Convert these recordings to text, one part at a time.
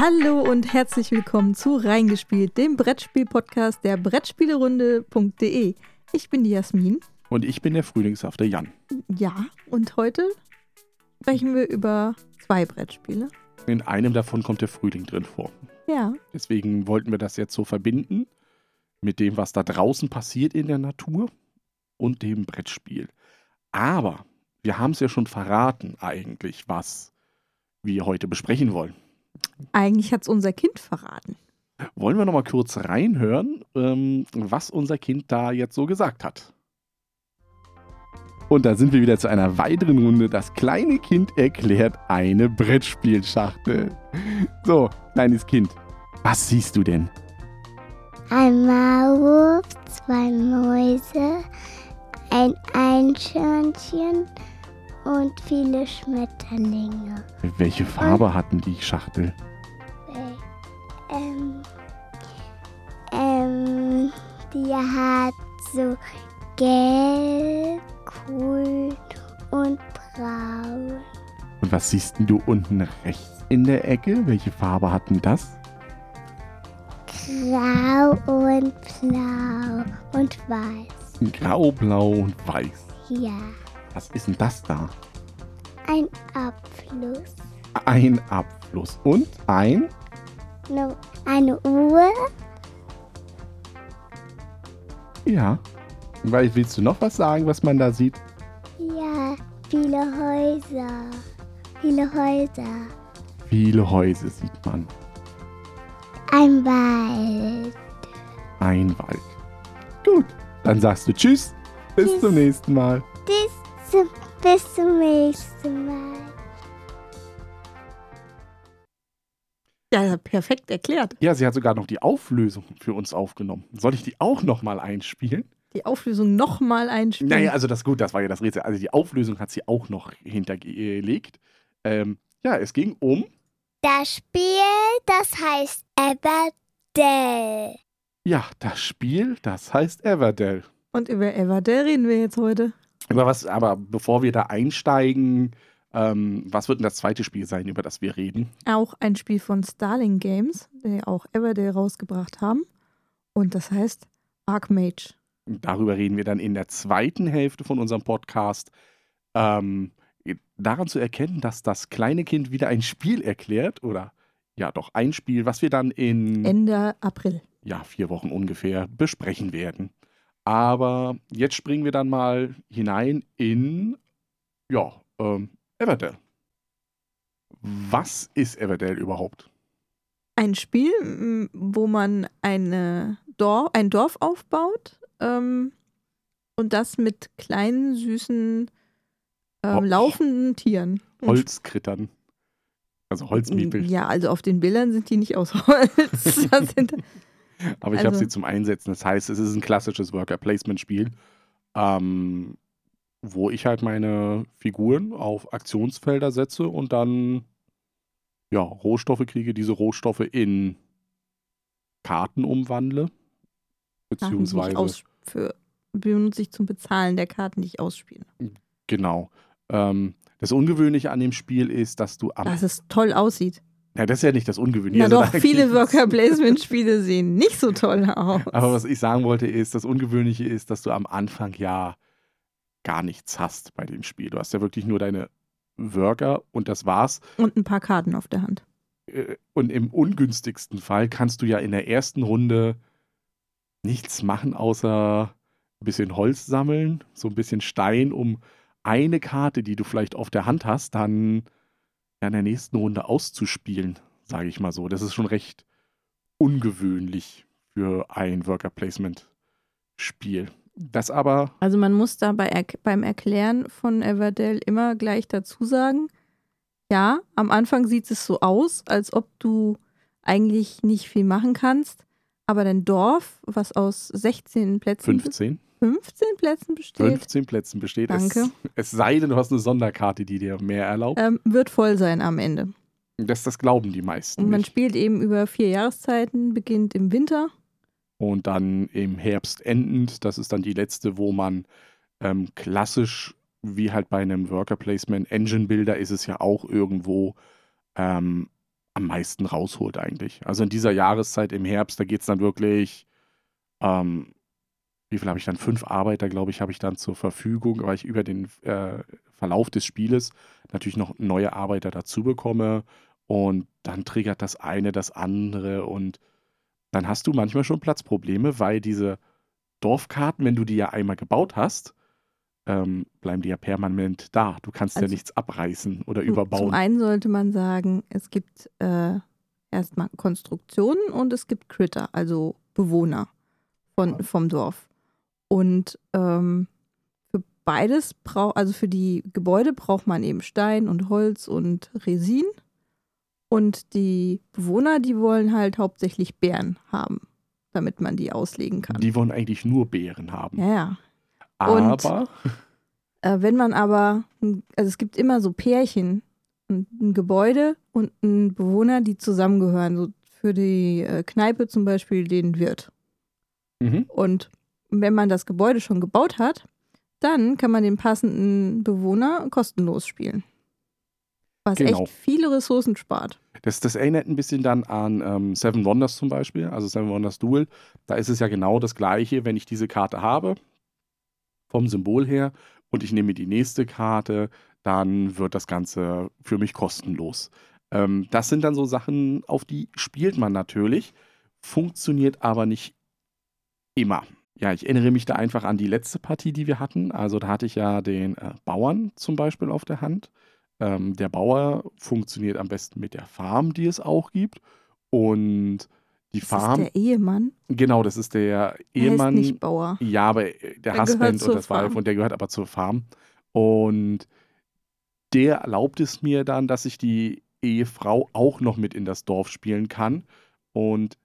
Hallo und herzlich willkommen zu Reingespielt, dem Brettspiel-Podcast der Brettspielerunde.de. Ich bin die Jasmin. Und ich bin der frühlingshafte Jan. Ja, und heute sprechen wir über zwei Brettspiele. In einem davon kommt der Frühling drin vor. Ja. Deswegen wollten wir das jetzt so verbinden mit dem, was da draußen passiert in der Natur und dem Brettspiel. Aber wir haben es ja schon verraten eigentlich, was wir heute besprechen wollen. Eigentlich hat es unser Kind verraten. Wollen wir noch mal kurz reinhören, ähm, was unser Kind da jetzt so gesagt hat? Und da sind wir wieder zu einer weiteren Runde. Das kleine Kind erklärt eine Brettspielschachtel. So, kleines Kind, was siehst du denn? Ein Maulwurf, zwei Mäuse, ein Eichhörnchen und viele Schmetterlinge. Welche Farbe hatten die Schachtel? Ähm, ähm, die hat so gelb, grün und braun. Und was siehst denn du unten rechts in der Ecke? Welche Farbe hatten das? Grau und blau und weiß. Grau, blau und weiß. Ja, Was ist denn das da? ein Abfluss. Ein Abfluss und ein No, eine Uhr. Ja. Weil willst du noch was sagen, was man da sieht? Ja, viele Häuser. Viele Häuser. Viele Häuser sieht man. Ein Wald. Ein Wald. Gut, dann sagst du Tschüss. Bis Tschüss. zum nächsten Mal. Bis zum, bis zum nächsten Mal. Ja, perfekt erklärt. Ja, sie hat sogar noch die Auflösung für uns aufgenommen. Soll ich die auch noch mal einspielen? Die Auflösung nochmal einspielen. Naja, also das gut, das war ja das Rätsel. Also die Auflösung hat sie auch noch hintergelegt. Ähm, ja, es ging um Das Spiel, das heißt Everdell. ja, das Spiel, das heißt Everdell. Und über Everdell reden wir jetzt heute. Über was, aber bevor wir da einsteigen, ähm, was wird denn das zweite Spiel sein, über das wir reden? Auch ein Spiel von Starling Games, die auch Everdell rausgebracht haben. Und das heißt Archmage. Darüber reden wir dann in der zweiten Hälfte von unserem Podcast. Ähm, daran zu erkennen, dass das kleine Kind wieder ein Spiel erklärt, oder ja, doch ein Spiel, was wir dann in Ende April. ja, vier Wochen ungefähr besprechen werden. Aber jetzt springen wir dann mal hinein in ja, ähm, Everdell. Was ist Everdell überhaupt? Ein Spiel, wo man eine Dorf, ein Dorf aufbaut ähm, und das mit kleinen, süßen, ähm, laufenden Tieren. Holzkrittern. Also Holzmiepel. Ja, also auf den Bildern sind die nicht aus Holz. Aber ich habe Also- sie zum Einsetzen. Das heißt, es ist ein klassisches Worker-Placement-Spiel, ähm, wo ich halt meine Figuren auf Aktionsfelder setze und dann ja, Rohstoffe kriege, diese Rohstoffe in Karten umwandle. Beziehungsweise, aus, für, benutze ich zum Bezahlen der Karten, die ich ausspiele. genau. Ähm, das Ungewöhnliche an dem Spiel ist, dass du am. Dass es toll aussieht. Ja, das ist ja nicht das Ungewöhnliche. Na also doch, viele eigentlich- Worker-Placement-Spiele sehen nicht so toll aus. Aber was ich sagen wollte, ist, das Ungewöhnliche ist, dass du am Anfang ja gar nichts hast bei dem Spiel. Du hast ja wirklich nur deine Worker und das war's. Und ein paar Karten auf der Hand. Äh, Und im ungünstigsten Fall kannst du ja in der ersten Runde nichts machen, außer ein bisschen Holz sammeln, so ein bisschen Stein, um eine Karte, die du vielleicht auf der Hand hast, dann ja in der nächsten Runde auszuspielen, sage ich mal so. Das ist schon recht ungewöhnlich für ein Worker Placement Spiel. Das aber Also man muss da bei beim Erklären von Everdell immer gleich dazu sagen, ja, am Anfang sieht es so aus, als ob du eigentlich nicht viel machen kannst, aber dein Dorf, was aus 16 Plätzen, 15, 15 Plätzen besteht, 15 Plätzen besteht. Danke. Es, es sei denn, du hast eine Sonderkarte, die dir mehr erlaubt. ähm, wird voll sein am Ende. Das, das glauben die meisten Und man nicht. spielt eben über vier Jahreszeiten, beginnt im Winter. Und dann im Herbst endend, das ist dann die letzte, wo man ähm, klassisch, wie halt bei einem Worker Placement Engine Builder, ist es ja auch irgendwo ähm, am meisten rausholt eigentlich. Also in dieser Jahreszeit im Herbst, da geht es dann wirklich, ähm, wie viel habe ich dann? Fünf Arbeiter, glaube ich, habe ich dann zur Verfügung, weil ich über den äh, Verlauf des Spieles natürlich noch neue Arbeiter dazu bekomme und dann triggert das eine das andere und dann hast du manchmal schon Platzprobleme, weil diese Dorfkarten, wenn du die ja einmal gebaut hast, ähm, bleiben die ja permanent da. Du kannst ja Also- nichts abreißen oder Zum überbauen. einen sollte man sagen, es gibt äh, erstmal Konstruktionen und es gibt Critter, also Bewohner von, vom Dorf. Und ähm, für beides braucht, also für die Gebäude braucht man eben Stein und Holz und Resin. Und die Bewohner, die wollen halt hauptsächlich Bären haben, damit man die auslegen kann. Die wollen eigentlich nur Beeren haben. ja, ja. und- Aber Äh, wenn man aber, also es gibt immer so Pärchen, ein, ein Gebäude und ein Bewohner, die zusammengehören. So für die äh, Kneipe zum Beispiel den Wirt. mhm. Und wenn man das Gebäude schon gebaut hat, dann kann man den passenden Bewohner kostenlos spielen. Was Genau. echt viele Ressourcen spart. das, das erinnert ein bisschen dann an ähm, Seven Wonders zum Beispiel, also Seven Wonders Duel. Da ist es ja genau das Gleiche, wenn ich diese Karte habe, vom Symbol her, und ich nehme die nächste Karte, dann wird das Ganze für mich kostenlos. Ähm, das sind dann so Sachen, auf die spielt man natürlich, funktioniert aber nicht immer. Ja, ich erinnere mich da einfach an die letzte Partie, die wir hatten. Also da hatte ich ja den äh, Bauern zum Beispiel auf der Hand. Ähm, der Bauer funktioniert am besten mit der Farm, die es auch gibt. Und die Das Farm, ist der Ehemann. genau, das ist der Er heißt Ehemann. nicht Bauer. Ja, aber der, Der Husband und das Farm. und der gehört aber zur Farm. Und der erlaubt es mir dann, dass ich die Ehefrau auch noch mit in das Dorf spielen kann. Und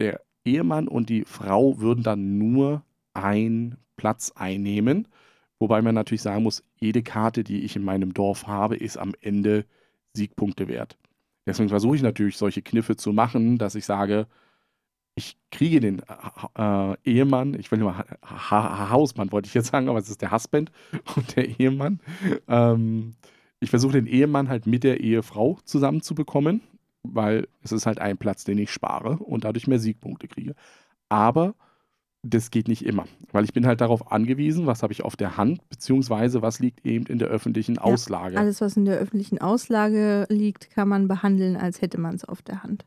der Ehemann und die Frau würden dann nur einen Platz einnehmen. Wobei man natürlich sagen muss, jede Karte, die ich in meinem Dorf habe, ist am Ende Siegpunkte wert. Deswegen versuche ich natürlich solche Kniffe zu machen, dass ich sage, ich kriege den äh, Ehemann, ich will nur ha ha Hausmann, wollte ich jetzt sagen, aber es ist der Husband und der Ehemann. Ähm, ich versuche den Ehemann halt mit der Ehefrau zusammenzubekommen, weil es ist halt ein Platz, den ich spare und dadurch mehr Siegpunkte kriege. Aber das geht nicht immer, weil ich bin halt darauf angewiesen, was habe ich auf der Hand, beziehungsweise was liegt eben in der öffentlichen Auslage. Alles, was in der öffentlichen Auslage liegt, kann man behandeln, als hätte man es auf der Hand.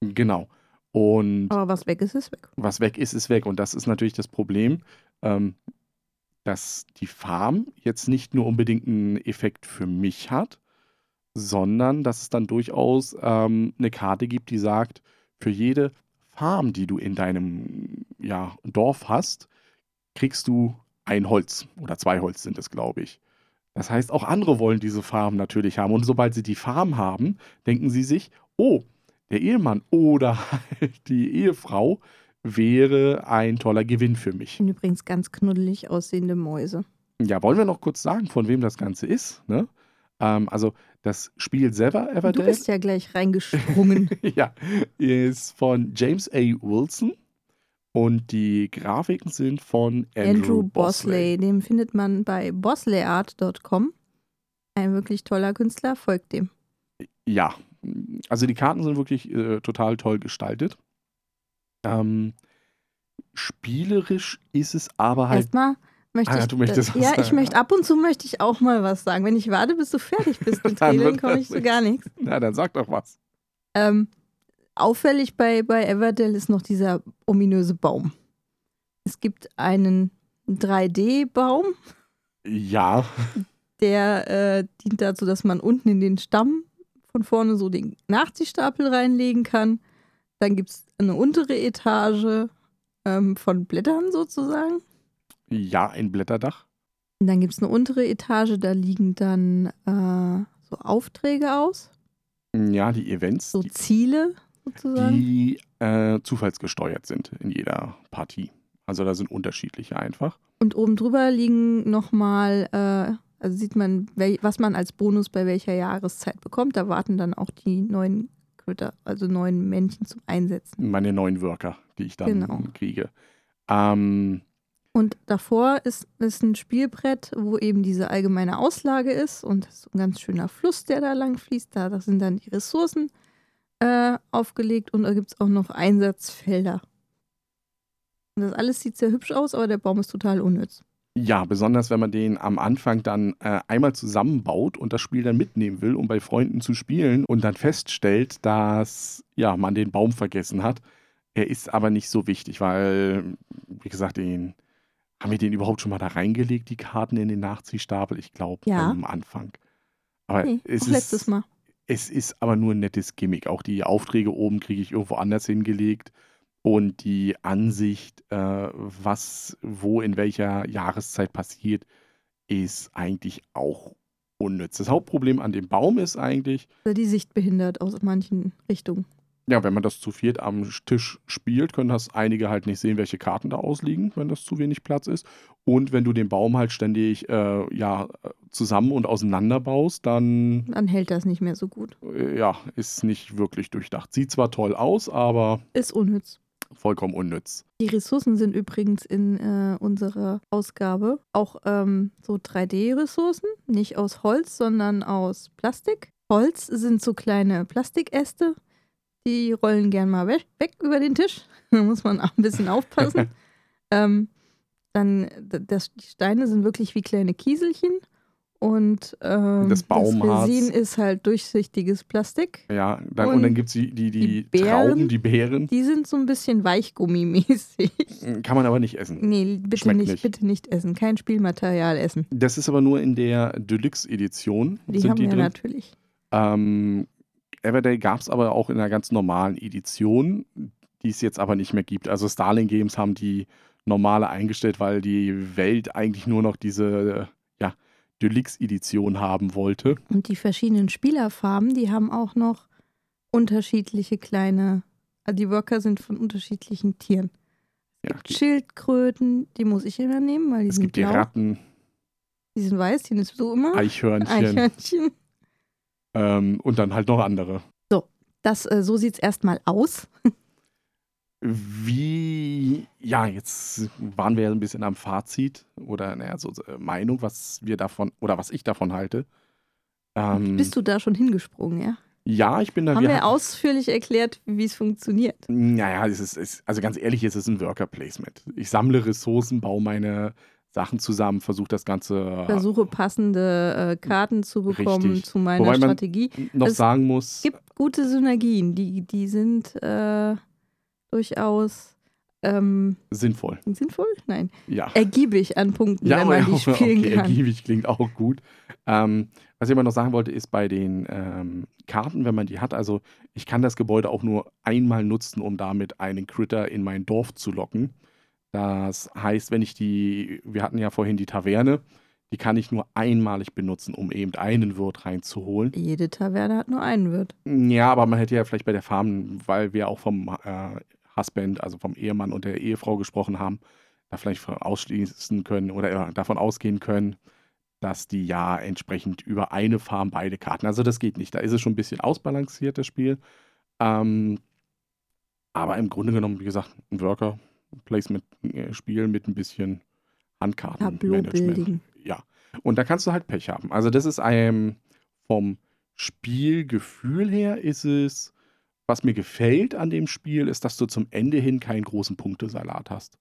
Genau. Und Aber was weg ist, ist weg. was weg ist, ist weg. Und das ist natürlich das Problem, ähm, dass die Farm jetzt nicht nur unbedingt einen Effekt für mich hat, sondern dass es dann durchaus ähm, eine Karte gibt, die sagt, für jede Farm, die du in deinem ja, Dorf hast, kriegst du ein Holz oder zwei Holz sind es, glaube ich. Das heißt, auch andere wollen diese Farm natürlich haben. Und sobald sie die Farm haben, denken sie sich, oh, der Ehemann oder halt die Ehefrau wäre ein toller Gewinn für mich. Und übrigens ganz knuddelig aussehende Mäuse. Ja, wollen wir noch kurz sagen, von wem das Ganze ist? Ne? Ähm, also das Spiel selber, Du Everdale, bist ja gleich reingesprungen. ja, ist von James A. Wilson und die Grafiken sind von Andrew, Andrew Bosley. Bosley, den findet man bei bosleyart.com. Ein wirklich toller Künstler, folgt dem. Ja, also die Karten sind wirklich äh, total toll gestaltet. Ähm, spielerisch ist es aber halt Erstmal möchte Ah, ich. du möchtest was ja, ich möchte ab und zu möchte ich auch mal was sagen. Wenn ich warte, bis du fertig bist mit wird komme das ich zu gar nichts. Na, dann sag doch was. Ähm, auffällig bei, bei Everdell ist noch dieser ominöse Baum. Es gibt einen 3D-Baum, Ja, der äh, dient dazu, dass man unten in den Stamm von vorne so den Nachziehstapel reinlegen kann. Dann gibt es eine untere Etage ähm, von Blättern sozusagen. Ja, ein Blätterdach. Und dann gibt es eine untere Etage, da liegen dann äh, so Aufträge aus, Ja, die Events, so die, Ziele sozusagen. die äh, zufallsgesteuert sind in jeder Partie. Also da sind unterschiedliche einfach. Und oben drüber liegen nochmal, äh, also sieht man, wel- was man als Bonus bei welcher Jahreszeit bekommt. Da warten dann auch die neuen Critter, also neuen Männchen zum Einsetzen. Meine neuen Worker, die ich dann Genau. kriege. Ähm, Und davor ist, ist ein Spielbrett, wo eben diese allgemeine Auslage ist und das ist ein ganz schöner Fluss, der da lang fließt. Da sind dann die Ressourcen. äh, aufgelegt und da gibt es auch noch Einsatzfelder. Und das alles sieht sehr hübsch aus, aber der Baum ist total unnütz. Ja, besonders wenn man den am Anfang dann äh, einmal zusammenbaut und das Spiel dann mitnehmen will, um bei Freunden zu spielen und dann feststellt, dass ja, man den Baum vergessen hat. Er ist aber nicht so wichtig, weil, wie gesagt, den, haben wir den überhaupt schon mal da reingelegt, die Karten in den Nachziehstapel? Ich glaube, Ja. am Anfang. Aber Nee, es ist, letztes Mal. es ist aber nur ein nettes Gimmick. Auch die Aufträge oben kriege ich irgendwo anders hingelegt. Und die Ansicht, äh, was wo in welcher Jahreszeit passiert, ist eigentlich auch unnütz. Das Hauptproblem an dem Baum ist eigentlich, die Sicht behindert aus manchen Richtungen. Ja, wenn man das zu viert am Tisch spielt, können das einige halt nicht sehen, welche Karten da ausliegen, wenn das zu wenig Platz ist. Und wenn du den Baum halt ständig äh, ja, zusammen und auseinander baust, dann Dann hält das nicht mehr so gut. äh, ja, ist nicht wirklich durchdacht. Sieht zwar toll aus, aber Ist unnütz. vollkommen unnütz. Die Ressourcen sind übrigens in äh, unserer Ausgabe auch ähm, so 3D-Ressourcen, nicht aus Holz, sondern aus Plastik. Holz sind so kleine Plastikäste, die rollen gern mal weg, weg über den Tisch. Da muss man auch ein bisschen aufpassen. ähm, dann, das, die Steine sind wirklich wie kleine Kieselchen. Und ähm, Das Baumharz. Resin ist halt durchsichtiges Plastik. Ja, dann, und, Und dann gibt es die, die, die, die Beeren? Trauben, die Beeren. Die sind so ein bisschen weichgummimäßig. Kann man aber nicht essen. Nee, bitte nicht, nicht. bitte nicht essen. Kein Spielmaterial essen. Das ist aber nur in der Deluxe-Edition. Die haben die wir drin. natürlich. Ähm, Everdale gab es aber auch in einer ganz normalen Edition, die es jetzt aber nicht mehr gibt. Also Starling Games haben die normale eingestellt, weil die Welt eigentlich nur noch diese ja, Deluxe-Edition haben wollte. Und die verschiedenen Spielerfarben, die haben auch noch unterschiedliche kleine. Also die Worker sind von unterschiedlichen Tieren. Ja, Schildkröten, die muss ich immer nehmen, weil die es sind gibt die blau. Ratten, Die sind weiß, die nimmst du immer. Eichhörnchen Eichhörnchen. Ähm, und dann halt noch andere. Das, äh, so sieht es erstmal aus. Wie, ja, jetzt waren wir ja ein bisschen am Fazit oder naja, so äh, Meinung, was wir davon oder was ich davon halte. Ähm, Bist du da schon hingesprungen, ja? Ja, ich bin da. Haben wir, hatten- ausführlich erklärt, wie es funktioniert. Naja, es ist, es, also ganz ehrlich, es ist ein Worker Placement. Ich sammle Ressourcen, baue meine Sachen zusammen, versuche das Ganze Versuche passende äh, Karten zu bekommen Richtig. zu meiner Wobei man- Strategie. noch es sagen muss. Es gibt gute Synergien, die, die sind äh, durchaus ähm, sinnvoll. sinnvoll? Nein. Ja. Ergiebig an Punkten, wenn man die spielen okay, kann. ergiebig klingt auch gut. Ähm, was ich aber noch sagen wollte, ist bei den ähm, Karten, wenn man die hat, also ich kann das Gebäude auch nur einmal nutzen, um damit einen Critter in mein Dorf zu locken. Das heißt, wenn ich die, wir hatten ja vorhin die Taverne, die kann ich nur einmalig benutzen, um eben einen Wirt reinzuholen. Jede Taverne hat nur einen Wirt. Ja, aber man hätte ja vielleicht bei der Farm, weil wir auch vom äh, Husband, also vom Ehemann und der Ehefrau gesprochen haben, da vielleicht ausschließen können oder ja, davon ausgehen können, dass die ja entsprechend über eine Farm beide Karten. Also das geht nicht. Da ist es schon ein bisschen ausbalanciert, das Spiel. Ähm, aber im Grunde genommen, wie gesagt, ein Worker-Placement-Spiel mit ein bisschen Handkartenmanagement. Ja. Und da kannst du halt Pech haben. Also das ist einem vom Spielgefühl her ist es, was mir gefällt an dem Spiel, ist, dass du zum Ende hin keinen großen Punktesalat hast.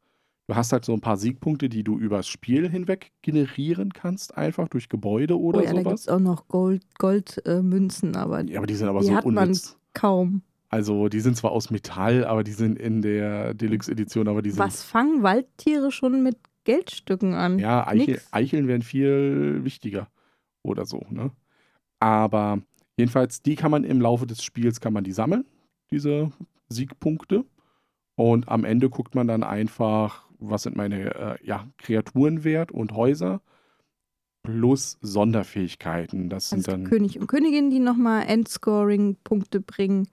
Du hast halt so ein paar Siegpunkte, die du übers Spiel hinweg generieren kannst, einfach durch Gebäude oder oh ja, da gibt sowas. es auch noch Gold, Goldmünzen, äh, Münzen, aber Ja, aber die sind aber die so hat man unnütz. kaum. Also die sind zwar aus Metall, aber die sind in der Deluxe-Edition, aber die sind. Was fangen Waldtiere schon mit Geldstücken an? Ja, Eichel. Eicheln wären viel wichtiger oder so, ne? Aber jedenfalls, die kann man im Laufe des Spiels, kann man die sammeln, diese Siegpunkte. Und am Ende guckt man dann einfach, was sind meine äh, ja, Kreaturen wert und Häuser plus Sonderfähigkeiten. Das sind Also dann König und Königin, die nochmal Endscoring-Punkte bringen.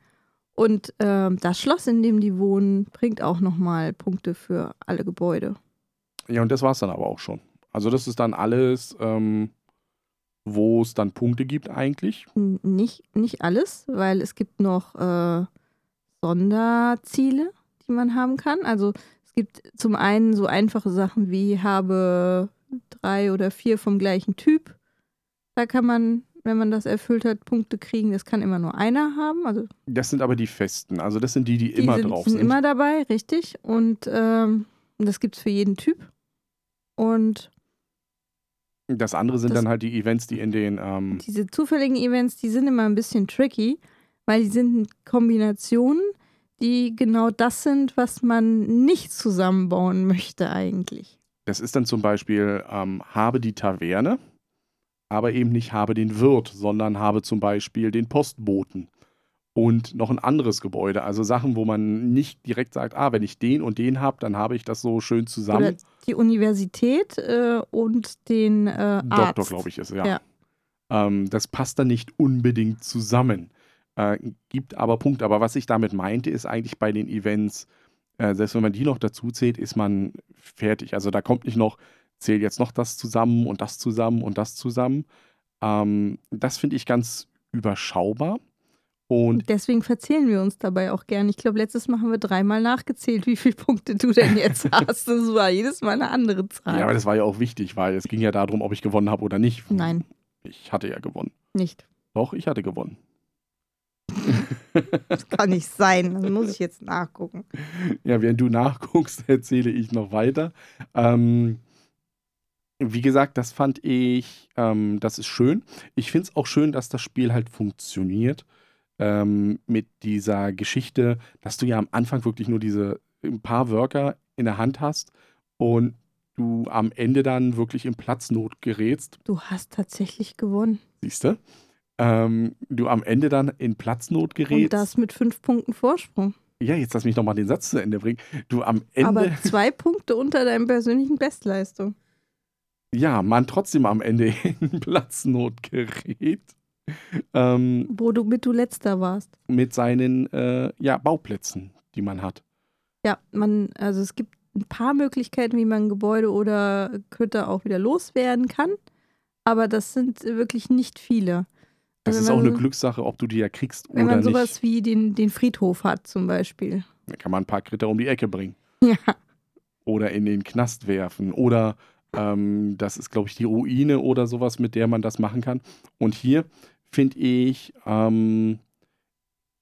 Und ähm, das Schloss, in dem die wohnen, bringt auch nochmal Punkte für alle Gebäude. Ja, und das war es dann aber auch schon. Also das ist dann alles, ähm, wo es dann Punkte gibt eigentlich. N- Nicht, nicht alles, weil es gibt noch äh, Sonderziele, die man haben kann. Also es gibt zum einen so einfache Sachen wie habe drei oder vier vom gleichen Typ. Da kann man wenn man das erfüllt hat, Punkte kriegen. Das kann immer nur einer haben. Also Das sind aber die festen. Also das sind die, die, die immer sind, drauf sind sind. immer dabei, richtig. Und ähm, das gibt es für jeden Typ. Und das andere sind das- dann halt die Events, die in den ähm, diese zufälligen Events, die sind immer ein bisschen tricky, weil die sind Kombinationen, die genau das sind, was man nicht zusammenbauen möchte eigentlich. Das ist dann zum Beispiel, ähm, habe die Taverne, aber eben nicht habe den Wirt, sondern habe zum Beispiel den Postboten und noch ein anderes Gebäude. Also Sachen, wo man nicht direkt sagt, ah, wenn ich den und den habe, dann habe ich das so schön Oder zusammen. die Universität äh, und den äh, Arzt. Doktor, glaube ich, ist ja. Ja. Ähm, das passt dann nicht unbedingt zusammen. Äh, gibt aber Punkte. Aber was ich damit meinte, ist eigentlich bei den Events, äh, selbst wenn man die noch dazu zählt, ist man fertig. Also da kommt nicht noch, zähl jetzt noch das zusammen und das zusammen und das zusammen. Ähm, das finde ich ganz überschaubar. Und Und deswegen verzählen wir uns dabei auch gern. Ich glaube, letztes Mal haben wir dreimal nachgezählt, wie viele Punkte du denn jetzt hast. Das war jedes Mal eine andere Zahl. ja, aber das war ja auch wichtig, weil es ging ja darum, ob ich gewonnen habe oder nicht. Nein, Ich hatte ja gewonnen. nicht. Doch, ich hatte gewonnen. Das kann nicht sein. Das muss ich jetzt nachgucken. Ja, während du nachguckst, erzähle ich noch weiter. Ähm, wie gesagt, das fand ich, ähm, das ist schön. Ich finde es auch schön, dass das Spiel halt funktioniert ähm, mit dieser Geschichte, dass du ja am Anfang wirklich nur diese ein paar Worker in der Hand hast und du am Ende dann wirklich in Platznot gerätst. Du hast tatsächlich gewonnen. Siehst du? Ähm, du am Ende dann in Platznot gerätst. Und das mit fünf Punkten Vorsprung. ja, jetzt lass mich nochmal den Satz zu Ende bringen. Du am Ende. Aber zwei Punkte unter deinem persönlichen Bestleistung. Ja, man trotzdem am Ende in Platznot gerät. Ähm, Wo du mit du letzter warst. mit seinen äh, ja, Bauplätzen, die man hat. Ja, man, also es gibt ein paar Möglichkeiten, wie man Gebäude oder Kötter auch wieder loswerden kann. Aber das sind wirklich nicht viele. Das Also ist wenn auch eine so- Glückssache, ob du die ja kriegst Wenn oder man sowas nicht. wie den, den Friedhof hat, zum Beispiel. Da kann man ein paar Kritter um die Ecke bringen. Ja. Oder in den Knast werfen. Oder ähm, das ist, glaube ich, die Ruine oder sowas, mit der man das machen kann. Und hier finde ich, ähm,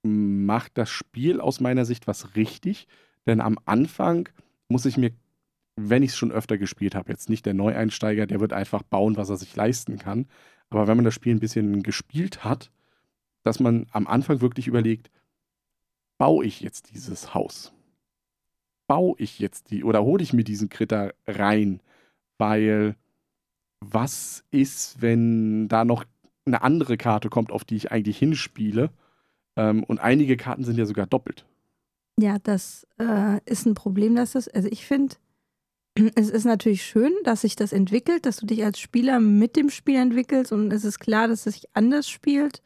macht das Spiel aus meiner Sicht was richtig. Denn am Anfang muss ich mir, wenn ich es schon öfter gespielt habe, jetzt nicht der Neueinsteiger, der wird einfach bauen, was er sich leisten kann. Aber wenn man das Spiel ein bisschen gespielt hat, dass man am Anfang wirklich überlegt, baue ich jetzt dieses Haus? Baue ich jetzt die oder hole ich mir diesen Kritter rein? Weil was ist, wenn da noch eine andere Karte kommt, auf die ich eigentlich hinspiele? Ähm, und einige Karten sind ja sogar doppelt. Ja, das äh, ist ein Problem, dass das, also ich finde, es ist natürlich schön, dass sich das entwickelt, dass du dich als Spieler mit dem Spiel entwickelst und es ist klar, dass es sich anders spielt,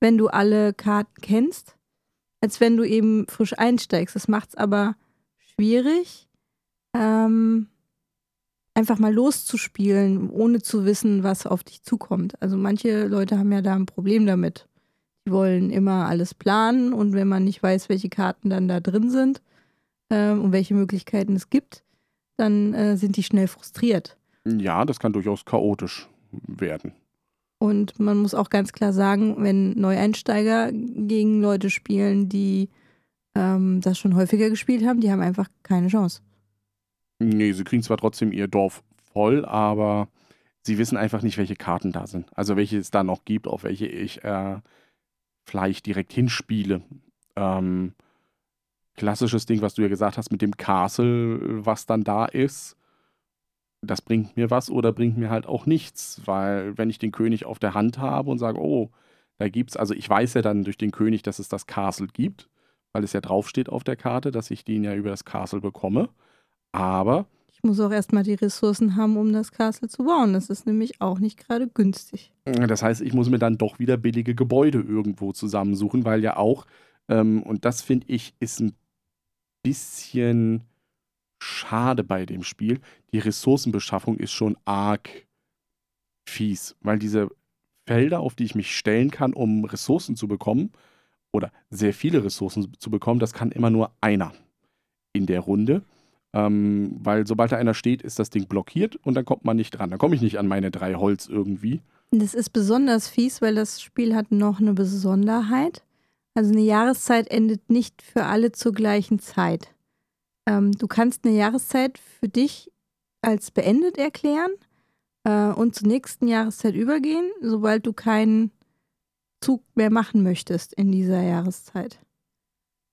wenn du alle Karten kennst, als wenn du eben frisch einsteigst. Das macht es aber schwierig, ähm, einfach mal loszuspielen, ohne zu wissen, was auf dich zukommt. Also manche Leute haben ja da ein Problem damit. Die wollen immer alles planen und wenn man nicht weiß, welche Karten dann da drin sind ähm, und welche Möglichkeiten es gibt, dann äh, sind die schnell frustriert. Ja, das kann durchaus chaotisch werden. Und man muss auch ganz klar sagen, wenn Neueinsteiger gegen Leute spielen, die ähm, das schon häufiger gespielt haben, die haben einfach keine Chance. Nee, sie kriegen zwar trotzdem ihr Dorf voll, aber sie wissen einfach nicht, welche Karten da sind. Also welche es da noch gibt, auf welche ich äh, vielleicht direkt hinspiele. Ähm, klassisches Ding, was du ja gesagt hast mit dem Castle, was dann da ist. Das bringt mir was oder bringt mir halt auch nichts, weil wenn ich den König auf der Hand habe und sage, oh, da gibt's, also ich weiß ja dann durch den König, dass es das Castle gibt, weil es ja draufsteht auf der Karte, dass ich den ja über das Castle bekomme. Aber Ich muss auch erstmal die Ressourcen haben, um das Castle zu bauen. Das ist nämlich auch nicht gerade günstig. Das heißt, ich muss mir dann doch wieder billige Gebäude irgendwo zusammensuchen, weil ja auch, ähm, und das finde ich, ist ein bisschen schade bei dem Spiel. Die Ressourcenbeschaffung ist schon arg fies, weil diese Felder, auf die ich mich stellen kann, um Ressourcen zu bekommen, oder sehr viele Ressourcen zu bekommen, das kann immer nur einer in der Runde. Ähm, weil sobald da einer steht, ist das Ding blockiert und dann kommt man nicht dran. Dann komme ich nicht an meine drei Holz irgendwie. Das ist besonders fies, weil das Spiel hat noch eine Besonderheit. Also eine Jahreszeit endet nicht für alle zur gleichen Zeit. Ähm, du kannst eine Jahreszeit für dich als beendet erklären äh, und zur nächsten Jahreszeit übergehen, sobald du keinen Zug mehr machen möchtest in dieser Jahreszeit.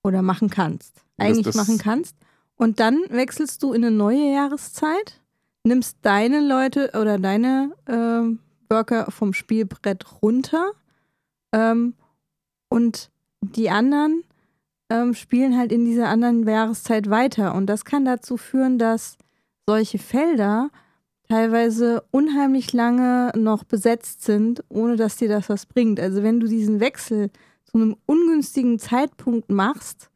Oder machen kannst. Eigentlich das- machen kannst. Und dann wechselst du in eine neue Jahreszeit, nimmst deine Leute oder deine ähm, Worker vom Spielbrett runter ähm, und die anderen ähm, spielen halt in dieser anderen Jahreszeit weiter. Und das kann dazu führen, dass solche Felder teilweise unheimlich lange noch besetzt sind, ohne dass dir das was bringt. Also wenn du diesen Wechsel zu einem ungünstigen Zeitpunkt machst,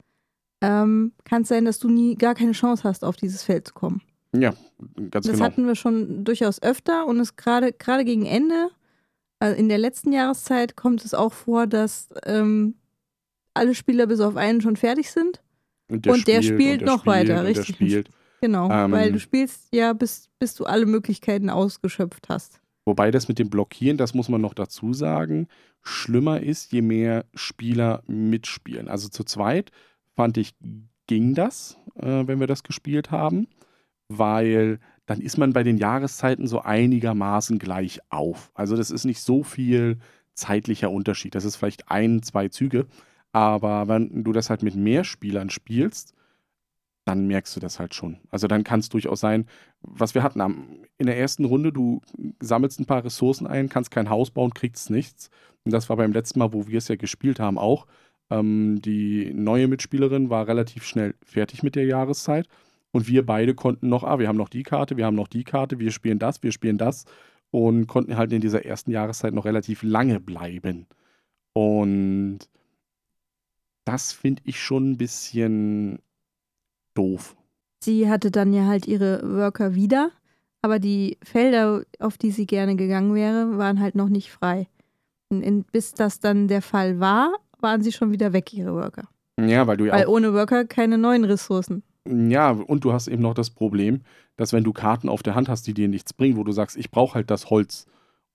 ähm, kann es sein, dass du nie gar keine Chance hast, auf dieses Feld zu kommen. Ja, ganz Das genau. hatten wir schon durchaus öfter und es gerade gerade gegen Ende, also in der letzten Jahreszeit, kommt es auch vor, dass ähm, alle Spieler bis auf einen schon fertig sind. Und und der spielt noch weiter, und richtig. Der spielt. Genau, Ähm, weil du spielst ja, bis, bis du alle Möglichkeiten ausgeschöpft hast. Wobei das mit dem Blockieren, das muss man noch dazu sagen, schlimmer ist, je mehr Spieler mitspielen. Also zu zweit fand ich, ging das, äh, wenn wir das gespielt haben, weil dann ist man bei den Jahreszeiten so einigermaßen gleich auf. Also das ist nicht so viel zeitlicher Unterschied. Das ist vielleicht ein, zwei Züge. Aber wenn du das halt mit mehr Spielern spielst, dann merkst du das halt schon. Also dann kann es durchaus sein, was wir hatten in der ersten Runde, du sammelst ein paar Ressourcen ein, kannst kein Haus bauen, kriegst nichts. Und das war beim letzten Mal, wo wir es ja gespielt haben, auch. Ähm, die neue Mitspielerin war relativ schnell fertig mit der Jahreszeit. Und wir beide konnten noch, ah, wir haben noch die Karte, wir haben noch die Karte, wir spielen das, wir spielen das. Und konnten halt in dieser ersten Jahreszeit noch relativ lange bleiben. Und das finde ich schon ein bisschen doof. Sie hatte dann ja halt ihre Worker wieder, aber die Felder, auf die sie gerne gegangen wäre, waren halt noch nicht frei. Und bis das dann der Fall war, waren sie schon wieder weg, ihre Worker. Ja, weil du ja Weil ohne Worker keine neuen Ressourcen. Ja, und du hast eben noch das Problem, dass wenn du Karten auf der Hand hast, die dir nichts bringen, wo du sagst, ich brauche halt das Holz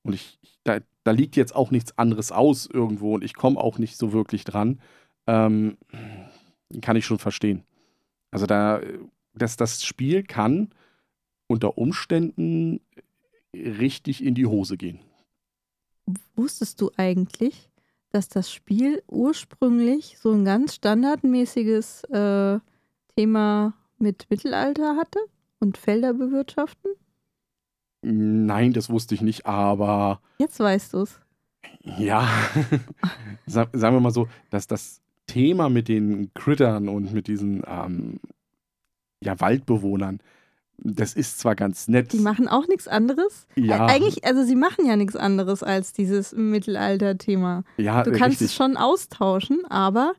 und ich, ich da, da liegt jetzt auch nichts anderes aus irgendwo und ich komme auch nicht so wirklich dran, ähm, kann ich schon verstehen. Also da, dass das Spiel kann unter Umständen richtig in die Hose gehen. Wusstest du eigentlich, dass das Spiel ursprünglich so ein ganz standardmäßiges äh, Thema mit Mittelalter hatte und Felder bewirtschaften? Nein, das wusste ich nicht, aber Jetzt weißt du es. Ja, Sa sagen wir mal so, dass das Thema mit den Crittern und mit diesen ähm, ja, Waldbewohnern, das ist zwar ganz nett. Die machen auch nichts anderes. ja, Äh, Eigentlich, also sie machen ja nichts anderes als dieses Mittelalter-Thema. ja, Du kannst richtig. es schon austauschen, aber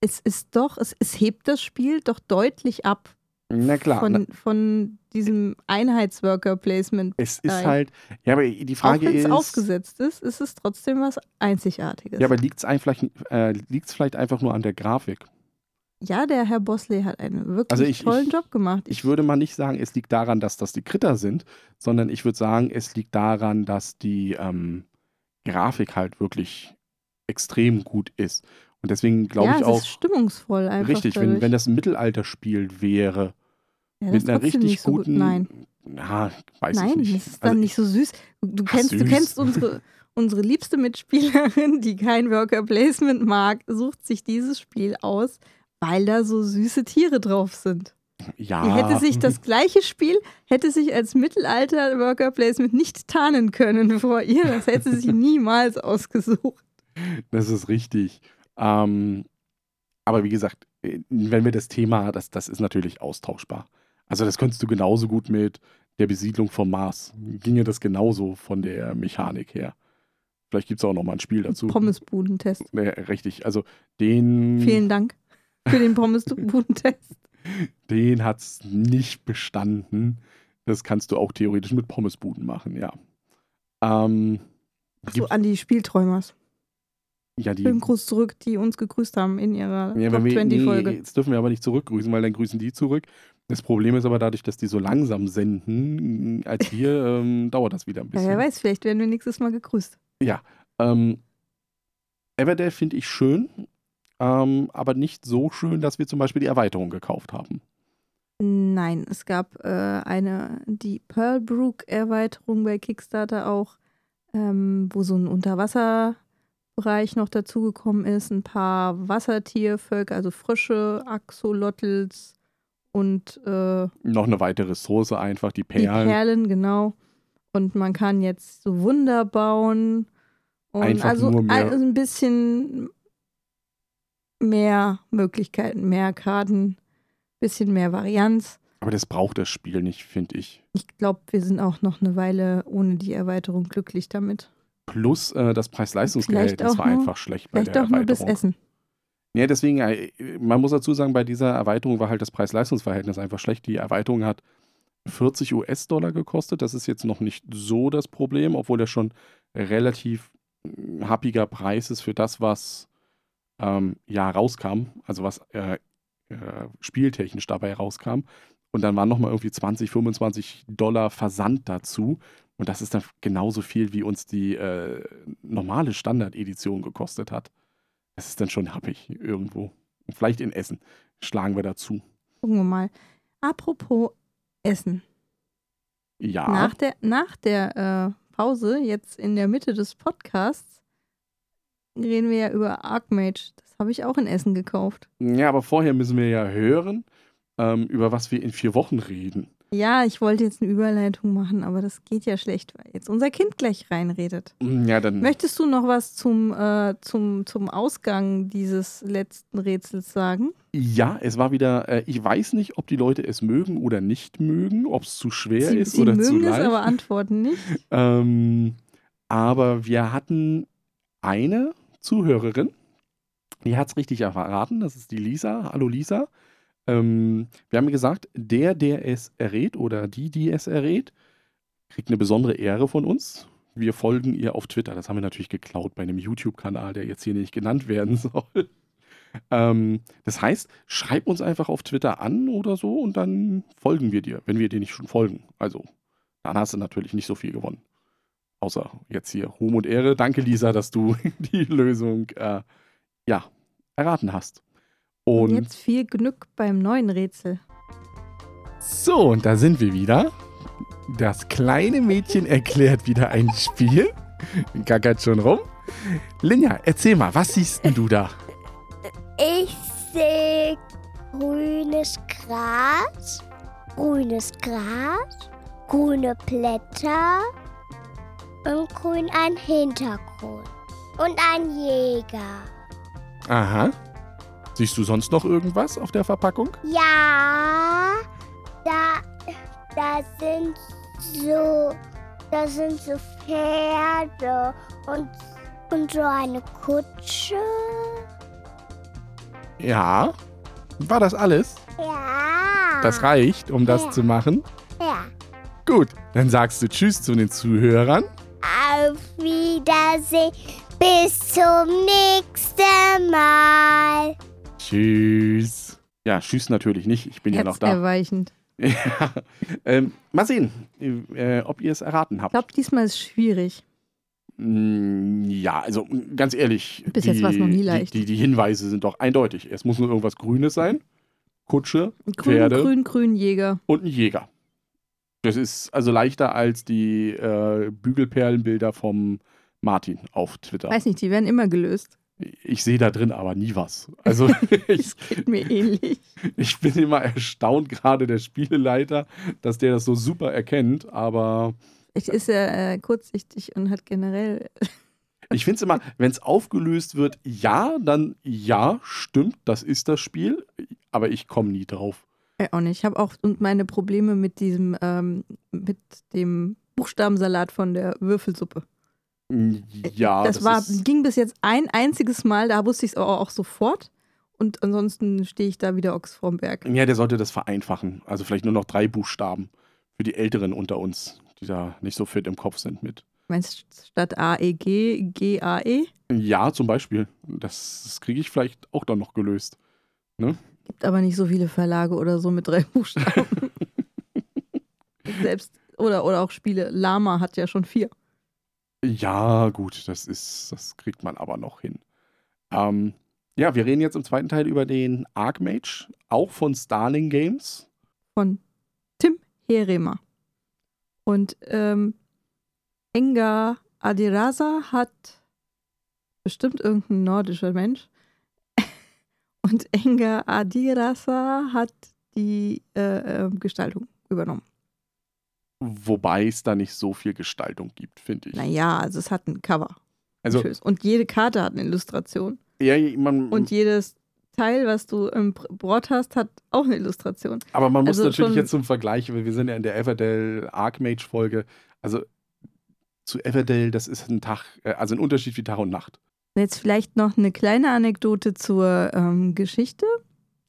es ist doch, es, es hebt das Spiel doch deutlich ab Na klar, von, von diesem Einheitsworker-Placement. es ist halt, ja, aber die Auch Frage wenn es ist, aufgesetzt ist, ist es trotzdem was Einzigartiges. ja, aber liegt es äh, vielleicht einfach nur an der Grafik? Ja, der Herr Bosley hat einen wirklich Also ich- tollen ich- Job gemacht. Ich würde mal nicht sagen, es liegt daran, dass das die Critter sind, sondern ich würde sagen, es liegt daran, dass die ähm, Grafik halt wirklich extrem gut ist. Und deswegen glaube ja, ich auch, ist stimmungsvoll einfach. richtig, wenn, wenn das ein Mittelalterspiel wäre, ja, mit einer richtig nicht so gut. guten. Nein, Na, weiß nein, ich nicht. das ist Also dann nicht so süß. Du Ach, kennst, du süß. kennst unsere, unsere liebste Mitspielerin, die kein Worker Placement mag, sucht sich dieses Spiel aus, weil da so süße Tiere drauf sind. ja, hätte sich das gleiche Spiel, hätte sich als Mittelalter Worker Placement nicht tarnen können vor ihr. Das hätte sie niemals ausgesucht. das ist richtig. Ähm, aber wie gesagt, äh, wenn wir das Thema, das, das ist natürlich austauschbar. Also das könntest du genauso gut mit der Besiedlung vom Mars. Ginge das genauso von der Mechanik her. Vielleicht gibt es auch noch mal ein Spiel dazu. Pommesbudentest. Ja, richtig. Also den, Vielen Dank für den Pommesbudentest. den hat es nicht bestanden. Das kannst du auch theoretisch mit Pommesbuden machen, ja. Ähm, So an die Spielträumers. ja, die, Schönen Gruß zurück, die uns gegrüßt haben in ihrer Ja, Top wenn wir, 20 nee, jetzt dürfen wir aber nicht zurückgrüßen, weil dann grüßen die zurück. Das Problem ist aber dadurch, dass die so langsam senden, als wir, ähm, dauert das wieder ein Ja, bisschen. wer weiß, vielleicht werden wir nächstes Mal gegrüßt. Ja. Ähm, Everdell finde ich schön, ähm, aber nicht so schön, dass wir zum Beispiel die Erweiterung gekauft haben. Nein, es gab äh, eine, die Pearlbrook-Erweiterung bei Kickstarter auch, ähm, wo so ein Unterwasserbereich noch dazugekommen ist, ein paar Wassertiervölker, also Frösche, Axolotls und äh, Noch eine weitere Ressource einfach, die die Perlen. Perlen, genau. Und man kann jetzt so Wunder bauen. Und Einfach also, nur mehr- also ein bisschen mehr Möglichkeiten, mehr Karten, bisschen mehr Varianz. Aber das braucht das Spiel nicht, finde ich. Ich glaube, wir sind auch noch eine Weile ohne die Erweiterung glücklich damit. Plus äh, das Preis-Leistungs-Verhältnis Vielleicht war nur- einfach schlecht bei Vielleicht der auch nur Erweiterung. Essen. Ja, deswegen, äh, man muss dazu sagen, bei dieser Erweiterung war halt das Preis-Leistungs-Verhältnis einfach schlecht. Die Erweiterung hat 40 US-Dollar gekostet. Das ist jetzt noch nicht so das Problem, obwohl das schon relativ äh, happiger Preis ist für das, was ähm, ja rauskam, also was äh, äh, spieltechnisch dabei rauskam. Und dann waren nochmal irgendwie 20, 25 Dollar Versand dazu. Und das ist dann genauso viel, wie uns die äh, normale Standard-Edition gekostet hat. Das ist dann schon happig irgendwo. Und vielleicht in Essen schlagen wir dazu. Gucken wir mal. Apropos Essen. Ja. Nach der, nach der äh, Pause, jetzt in der Mitte des Podcasts, reden wir ja über Archmage. Das habe ich auch in Essen gekauft. ja, aber vorher müssen wir ja hören, ähm, über was wir in vier Wochen reden. Ja, ich wollte jetzt eine Überleitung machen, aber das geht ja schlecht, weil jetzt unser Kind gleich reinredet. Ja, dann. Möchtest du noch was zum, äh, zum, zum Ausgang dieses letzten Rätsels sagen? Ja, es war wieder, äh, ich weiß nicht, ob die Leute es mögen oder nicht mögen, ob es zu schwer sie ist sie oder mögen zu es, leicht. aber antworten nicht. Ähm, aber wir hatten eine Zuhörerin, die hat es richtig erraten, das ist die Lisa. Hallo Lisa. Ähm, wir haben gesagt, der, der es errät oder die, die es errät, kriegt eine besondere Ehre von uns. Wir folgen ihr auf Twitter. Das haben wir natürlich geklaut bei einem YouTube-Kanal, der jetzt hier nicht genannt werden soll. Ähm, das heißt, schreib uns einfach auf Twitter an oder so und dann folgen wir dir, wenn wir dir nicht schon folgen. Also, dann hast du natürlich nicht so viel gewonnen. Außer jetzt hier Ruhm und Ehre. Danke, Lisa, dass du die Lösung äh, ja, erraten hast. Und Und jetzt viel Glück beim neuen Rätsel. so, und da sind wir wieder. Das kleine Mädchen erklärt wieder ein Spiel. Gackert schon rum. Linja, erzähl mal, was siehst denn du da? Ich sehe grünes Gras, grünes Gras, grüne Blätter und grün ein Hintergrund und ein Jäger. Aha. Siehst du sonst noch irgendwas auf der Verpackung? Ja, da, da sind so, da sind so Pferde und, und so eine Kutsche. Ja. War das alles? Ja. Das reicht, um das Ja. zu machen? Ja. Gut, dann sagst du Tschüss zu den Zuhörern. Auf Wiedersehen. Bis zum nächsten Mal. Tschüss. Ja, Tschüss natürlich nicht. Ich bin ja noch da. Herzerweichend. Ja. Ähm, mal sehen, äh, ob ihr es erraten Ich habt. glaube, diesmal ist es schwierig. Mm, Ja, also mm, ganz ehrlich. Bis jetzt war's noch nie leicht. Die, die, die Hinweise sind doch eindeutig. Es muss nur irgendwas Grünes sein. Kutsche Grün, Pferde. grün, grün, Jäger. und ein Jäger. Das ist also leichter als die äh, Bügelperlenbilder vom Martin auf Twitter. Weiß nicht, die werden immer gelöst. Ich sehe da drin aber nie was. Also ich, Das geht mir ähnlich. ich bin immer erstaunt, gerade der Spieleleiter, dass der das so super erkennt. Aber Vielleicht ist er äh, kurzsichtig und hat generell. ich finde es immer, wenn es aufgelöst wird, ja, dann ja, stimmt, das ist das Spiel. Aber ich komme nie drauf. Äh, auch nicht. Ich habe auch und meine Probleme mit diesem, ähm, mit dem Buchstabensalat von der Würfelsuppe. Ja, das, war, ist, ging bis jetzt ein einziges Mal, da wusste ich es auch, auch sofort. Und ansonsten stehe ich da wieder Ochs vorm Berg. Ja, der sollte das vereinfachen. Also vielleicht nur noch drei Buchstaben für die Älteren unter uns, die da nicht so fit im Kopf sind mit. Meinst du statt AEG, GAE? Ja, zum Beispiel. Das, das kriege ich vielleicht auch dann noch gelöst. Ne? Gibt aber nicht so viele Verlage oder so mit drei Buchstaben. Selbst, oder, oder auch Spiele. Lama hat ja schon vier. Ja, gut, das ist, das kriegt man aber noch hin. Ähm, ja, wir reden jetzt im zweiten Teil über den Archmage, auch von Starling Games. Von Tim Herema. Und ähm, Enga Adirasa hat bestimmt irgendein nordischer Mensch. Und Enga Adirasa hat die äh, äh, Gestaltung übernommen. Wobei es da nicht so viel Gestaltung gibt, finde ich. Naja, also es hat ein Cover. also. Und jede Karte hat eine Illustration. ja, man, Und jedes Teil, was du im Brot hast, hat auch eine Illustration. aber man muss also natürlich jetzt zum Vergleich, weil wir sind ja in der Everdell Archmage-Folge, also zu Everdell, das ist ein Tag, äh, also ein Unterschied wie Tag und Nacht. Jetzt vielleicht noch eine kleine Anekdote zur ähm, Geschichte,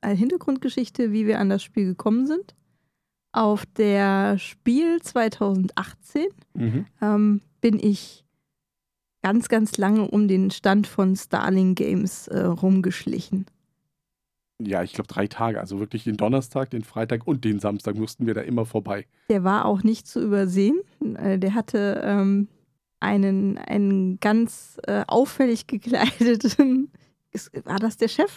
äh, Hintergrundgeschichte, wie wir an das Spiel gekommen sind. Auf der Spiel 2018 ähm, bin ich ganz, ganz lange um den Stand von Starling Games äh, rumgeschlichen. Ja, ich glaube drei Tage, also wirklich den Donnerstag, den Freitag und den Samstag mussten wir da immer vorbei. Der war auch nicht zu übersehen. Äh, Der hatte ähm, einen, einen ganz äh, auffällig gekleideten. Ist- War das der Chef?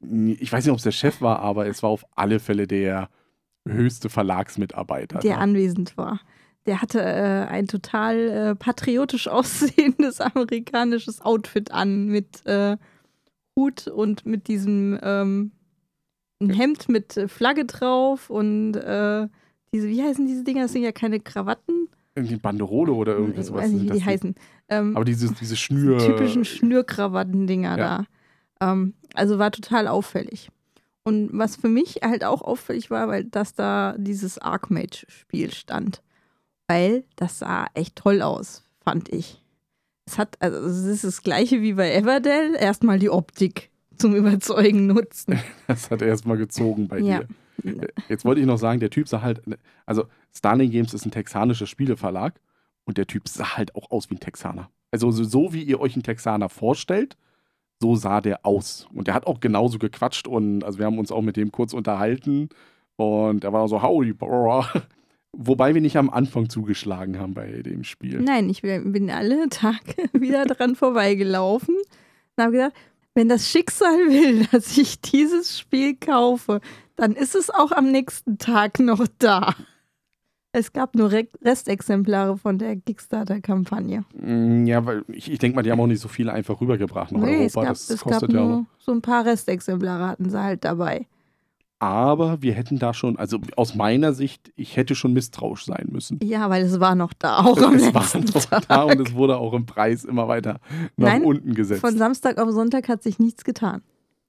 Ich weiß nicht, ob es der Chef war, aber es war auf alle Fälle der höchste Verlagsmitarbeiter. der da. anwesend war. Der hatte äh, ein total äh, patriotisch aussehendes amerikanisches Outfit an mit äh, Hut und mit diesem ähm, Hemd mit äh, Flagge drauf und äh, diese, wie heißen diese Dinger? Das sind ja keine Krawatten. Irgendwie Banderole oder irgendwie ich sowas. weiß nicht, wie die das heißen. Ähm, Aber diese, diese die Schnür. typischen Schnürkrawatten-Dinger Ja. da. Ähm, also war total auffällig. Und was für mich halt auch auffällig war, weil dass da dieses Archmage-Spiel stand. Weil das sah echt toll aus, fand ich. Es hat, also es ist das gleiche wie bei Everdell, erstmal die Optik zum Überzeugen nutzen. Das hat er erstmal gezogen bei Ja. dir. Äh, Jetzt wollte ich noch sagen, der Typ sah halt, also Starling Games ist ein texanischer Spieleverlag und der Typ sah halt auch aus wie ein Texaner. Also so, so wie ihr euch einen Texaner vorstellt, so sah der aus. Und der hat auch genauso gequatscht und also wir haben uns auch mit dem kurz unterhalten und er war so, howdy, brah. Wobei wir nicht am Anfang zugeschlagen haben bei dem Spiel. Nein, ich bin alle Tage wieder dran vorbeigelaufen und habe gedacht, wenn das Schicksal will, dass ich dieses Spiel kaufe, dann ist es auch am nächsten Tag noch da. Es gab nur Re Restexemplare von der Kickstarter-Kampagne. Mm, Ja, weil ich, ich denke mal, die haben auch nicht so viele einfach rübergebracht nach Nee, es Europa. gab, das es gab kostet ja auch. nur so ein paar Restexemplare hatten sie halt dabei. Aber wir hätten da schon, also aus meiner Sicht, ich hätte schon misstrauisch sein müssen. Ja, weil es war noch da, auch am es war noch Tag. da und es wurde auch im Preis immer weiter nach Nein, unten gesetzt. Von Samstag auf Sonntag hat sich nichts getan.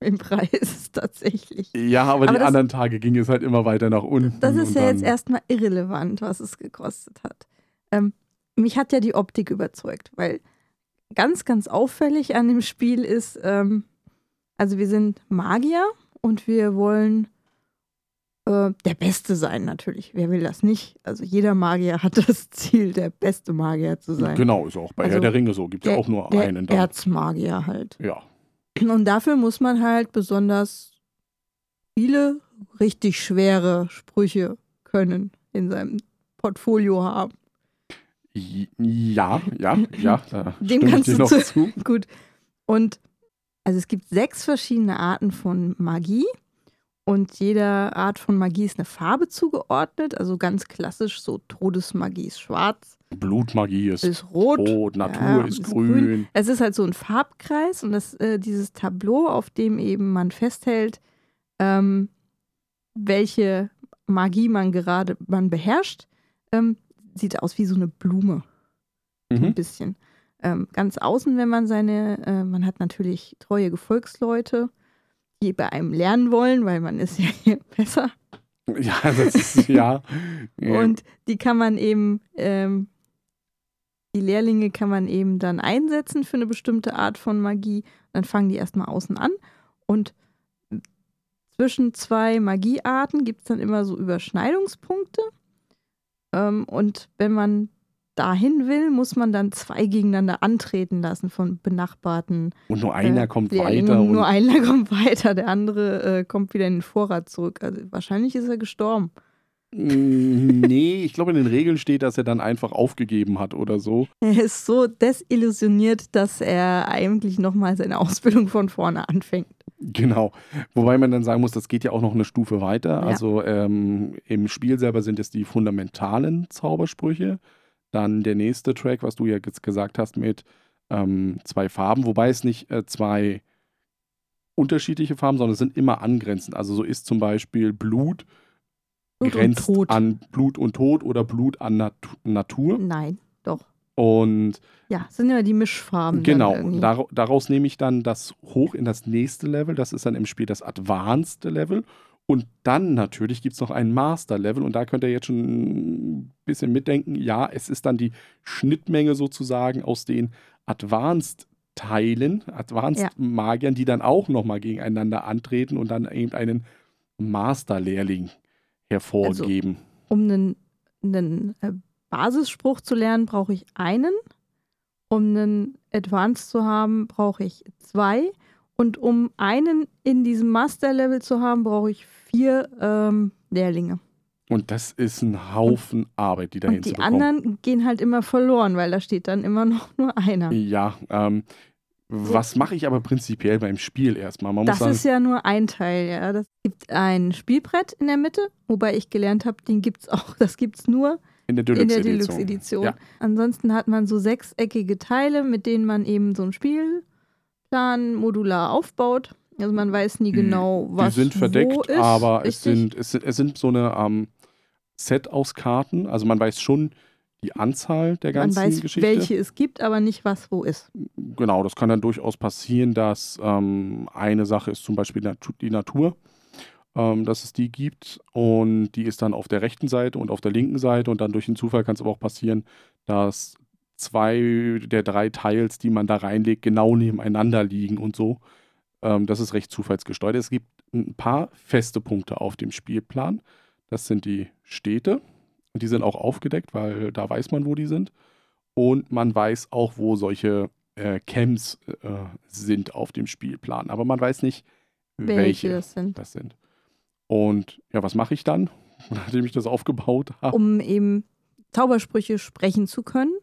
Im Preis tatsächlich. ja, aber, Aber die das- anderen Tage ging es halt immer weiter nach unten. Das ist ja jetzt erstmal irrelevant, was es gekostet hat. Ähm, mich hat ja die Optik überzeugt, weil ganz, ganz auffällig an dem Spiel ist, ähm, also wir sind Magier und wir wollen äh, der Beste sein natürlich. Wer will das nicht? Also jeder Magier hat das Ziel, der beste Magier zu sein. Genau, ist auch bei Also Herr der Ringe so. Gibt ja auch nur Der einen dann. Erzmagier halt. Ja. Und dafür muss man halt besonders viele richtig schwere Sprüche können in seinem Portfolio haben. Ja, ja, ja. Dem kannst du noch zu- zu. Gut. Und also es gibt sechs verschiedene Arten von Magie. Und jeder Art von Magie ist eine Farbe zugeordnet. Also ganz klassisch, so Todesmagie ist schwarz, Blutmagie ist ist rot. rot, Natur ja, ist, ist grün. grün. Es ist halt so ein Farbkreis und das, äh, dieses Tableau, auf dem eben man festhält, ähm, welche Magie man gerade man beherrscht, ähm, sieht aus wie so eine Blume, so ein Mhm. bisschen. Ähm, ganz außen, wenn man seine, äh, man hat natürlich treue Gefolgsleute, die bei einem lernen wollen, weil man ist ja hier besser. Ja, das ist, ja. ja. Und die kann man eben, ähm, die Lehrlinge kann man eben dann einsetzen für eine bestimmte Art von Magie. Dann fangen die erstmal außen an. Und zwischen zwei Magiearten gibt es dann immer so Überschneidungspunkte. Ähm, und wenn man dahin will, muss man dann zwei gegeneinander antreten lassen von benachbarten. Und nur einer äh, kommt weiter. Und, Nur einer kommt weiter, der andere äh, kommt wieder in den Vorrat zurück. Also wahrscheinlich ist er gestorben. Nee, ich glaube, in den Regeln steht, dass er dann einfach aufgegeben hat oder so. Er ist so desillusioniert, dass er eigentlich nochmal seine Ausbildung von vorne anfängt. Genau. Wobei man dann sagen muss, das geht ja auch noch eine Stufe weiter. Ja. Also ähm, im Spiel selber sind es die fundamentalen Zaubersprüche. Dann der nächste Track, was du ja jetzt gesagt hast, mit ähm, zwei Farben, wobei es nicht äh, zwei unterschiedliche Farben, sondern es sind immer angrenzend. Also so ist zum Beispiel Blut, Blut und grenzt Tod. an Blut und Tod oder Blut an Nat Natur. Nein, doch. Und Ja, sind ja die Mischfarben. Genau, dar daraus nehme ich dann das hoch in das nächste Level. Das ist dann im Spiel das Advanced Level. Und dann natürlich gibt es noch ein Master Level. Und da könnt ihr jetzt schon ein bisschen mitdenken. Ja, es ist dann die Schnittmenge sozusagen aus den Advanced Teilen, Advanced Ja. Magiern, die dann auch nochmal gegeneinander antreten und dann eben einen Master-Lehrling hervorgeben. um einen, einen äh, Basisspruch zu lernen, brauche ich einen. Um einen Advanced zu haben, brauche ich zwei. Und um einen in diesem Master-Level zu haben, brauche ich vier ähm, Lehrlinge. und das ist ein Haufen Arbeit, die dahin Und die zu bekommen. anderen gehen halt immer verloren, weil da steht dann immer noch nur einer. Ja, ähm, was mache ich aber prinzipiell beim Spiel erstmal? Man Das sagen, ist ja nur ein Teil, ja. Das gibt ein Spielbrett in der Mitte, wobei ich gelernt habe, den gibt's auch, das gibt's nur in der Deluxe-Edition. Deluxe-Edition. Ja. Ansonsten hat man so sechseckige Teile, mit denen man eben so einen Spielplan modular aufbaut. Also man weiß nie Die- genau, was die sind wo verdeckt, ist. aber es sind, es, sind, es sind so eine ähm, Set aus Karten. Also man weiß schon die Anzahl der man ganzen weiß, Geschichte. welche es gibt, aber nicht, was wo ist. Genau, das kann dann durchaus passieren, dass ähm, eine Sache ist zum Beispiel die Natur, ähm, dass es die gibt und die ist dann auf der rechten Seite und auf der linken Seite und dann durch den Zufall kann es aber auch passieren, dass zwei der drei Teils, die man da reinlegt, genau nebeneinander liegen und so. Ähm, das ist recht zufallsgesteuert. Es gibt ein paar feste Punkte auf dem Spielplan. Das sind die Städte. Und die sind auch aufgedeckt, weil da weiß man, wo die sind. Und man weiß auch, wo solche äh, Camps äh, sind auf dem Spielplan. Aber man weiß nicht, Welche, welche, das sind. das sind. Und ja, was mache ich dann, nachdem ich das aufgebaut habe? Um eben Zaubersprüche sprechen zu können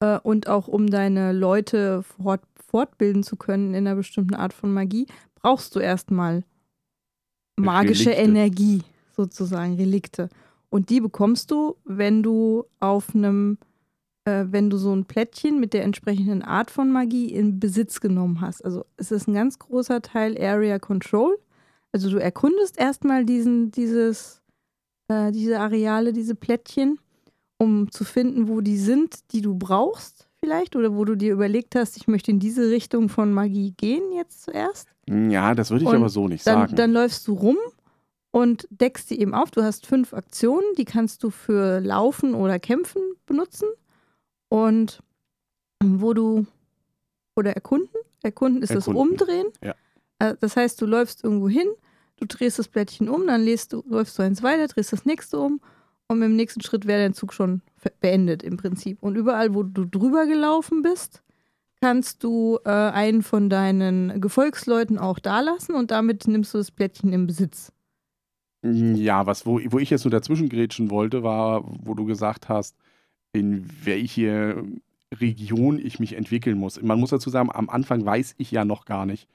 äh, und auch um deine Leute fort, fortbilden zu können in einer bestimmten Art von Magie, brauchst du erstmal magische Relikte. Energie, sozusagen, Relikte. Und die bekommst du, wenn du auf einem, äh, wenn du so ein Plättchen mit der entsprechenden Art von Magie in Besitz genommen hast. Also es ist ein ganz großer Teil Area Control. Also du erkundest erstmal diesen, dieses, äh, diese Areale, diese Plättchen, um zu finden, wo die sind, die du brauchst vielleicht oder wo du dir überlegt hast, ich möchte in diese Richtung von Magie gehen jetzt zuerst. Ja, das würde ich Und aber so nicht Dann, sagen. dann läufst du rum und deckst die eben auf. Du hast fünf Aktionen, die kannst du für Laufen oder Kämpfen benutzen. Und wo du, oder erkunden, erkunden ist das Erkunden, Umdrehen. ja. Äh, Das heißt, du läufst irgendwo hin, du drehst das Blättchen um, dann du, läufst du eins weiter, drehst das nächste um und im nächsten Schritt wäre dein Zug schon beendet im Prinzip. Und überall, wo du drüber gelaufen bist, kannst du äh, einen von deinen Gefolgsleuten auch da lassen und damit nimmst du das Blättchen im Besitz. Ja, was, wo, wo ich jetzt nur dazwischen grätschen wollte, war, wo du gesagt hast, in welche Region ich mich entwickeln muss. Man muss dazu sagen, am Anfang weiß ich ja noch gar nicht,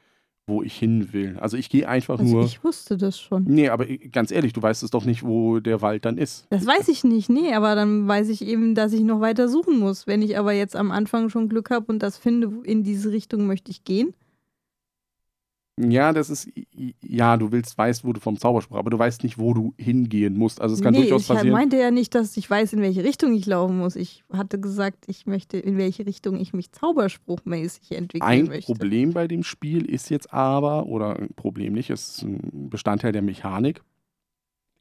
wo ich hin will. Also ich gehe einfach Also nur. ich wusste das schon. Nee, aber ganz ehrlich, du weißt es doch nicht, wo der Wald dann ist. Das weiß ich nicht, nee, aber dann weiß ich eben, dass ich noch weiter suchen muss. Wenn ich aber jetzt am Anfang schon Glück habe und das finde, in diese Richtung möchte ich gehen. Ja, das ist, ja, du willst, weißt, wo du vom Zauberspruch, aber du weißt nicht, wo du hingehen musst. Also es kann nee, durchaus ich passieren. meinte ja nicht, dass ich weiß, in welche Richtung ich laufen muss. Ich hatte gesagt, ich möchte, in welche Richtung ich mich zauberspruchmäßig entwickeln Ein möchte. Problem bei dem Spiel ist jetzt aber, oder ein Problem nicht, es ist ein Bestandteil der Mechanik.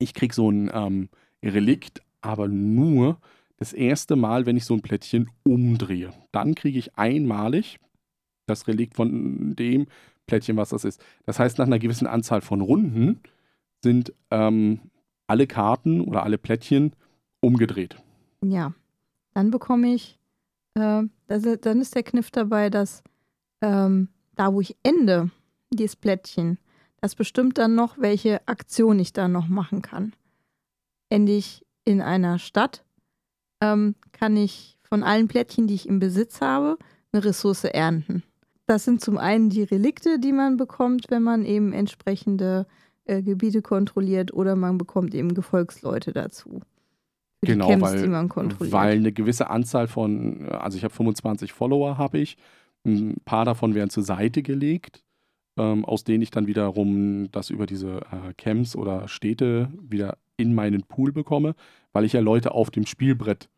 Ich krieg so ein ähm, Relikt, aber nur das erste Mal, wenn ich so ein Plättchen umdrehe. Dann kriege ich einmalig das Relikt von dem Plättchen, was das ist. Das heißt, nach einer gewissen Anzahl von Runden sind ähm, alle Karten oder alle Plättchen umgedreht. Ja. dann bekomme ich, äh, das, dann ist der Kniff dabei, dass ähm, da, wo ich ende, dieses Plättchen, das bestimmt dann noch, welche Aktion ich da noch machen kann. Ende ich in einer Stadt, ähm, kann ich von allen Plättchen, die ich im Besitz habe, eine Ressource ernten. Das sind zum einen die Relikte, die man bekommt, wenn man eben entsprechende äh, Gebiete kontrolliert, oder man bekommt eben Gefolgsleute dazu. Genau, Camps, weil, die man kontrolliert. weil eine gewisse Anzahl von, also ich habe 25 Follower, habe ich. Ein paar davon werden zur Seite gelegt, ähm, aus denen ich dann wiederum das über diese äh, Camps oder Städte wieder in meinen Pool bekomme, weil ich ja Leute auf dem Spielbrett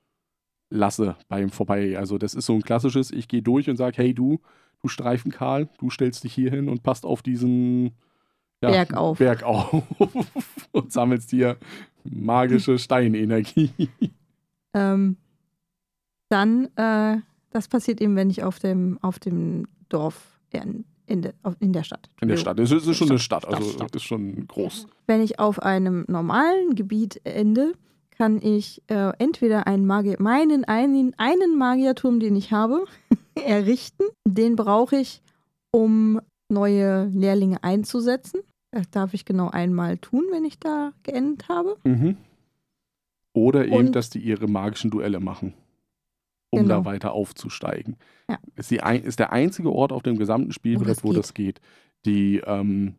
lasse beim Vorbei. Also das ist so ein klassisches, ich gehe durch und sage, hey du, du Streifen Karl, du stellst dich hier hin und passt auf diesen ja, Berg auf. Berg auf und sammelst hier magische Steinenergie. Ähm, dann, äh, das passiert eben, wenn ich auf dem, auf dem Dorf in, in, de, in der Stadt. In der Stadt. Es ist, schon eine Stadt, also Stadt. ist schon groß. Wenn ich auf einem normalen Gebiet ende, kann ich äh, entweder einen Magier, meinen einen, einen Magierturm, den ich habe, errichten. Den brauche ich, um neue Lehrlinge einzusetzen. Das darf ich genau einmal tun, wenn ich da geendet habe. Mhm. Oder eben, Und, dass die ihre magischen Duelle machen, um genau. da weiter aufzusteigen. Ja. Ist, die, ist der einzige Ort auf dem gesamten Spielbrett, wo das geht. Die ähm,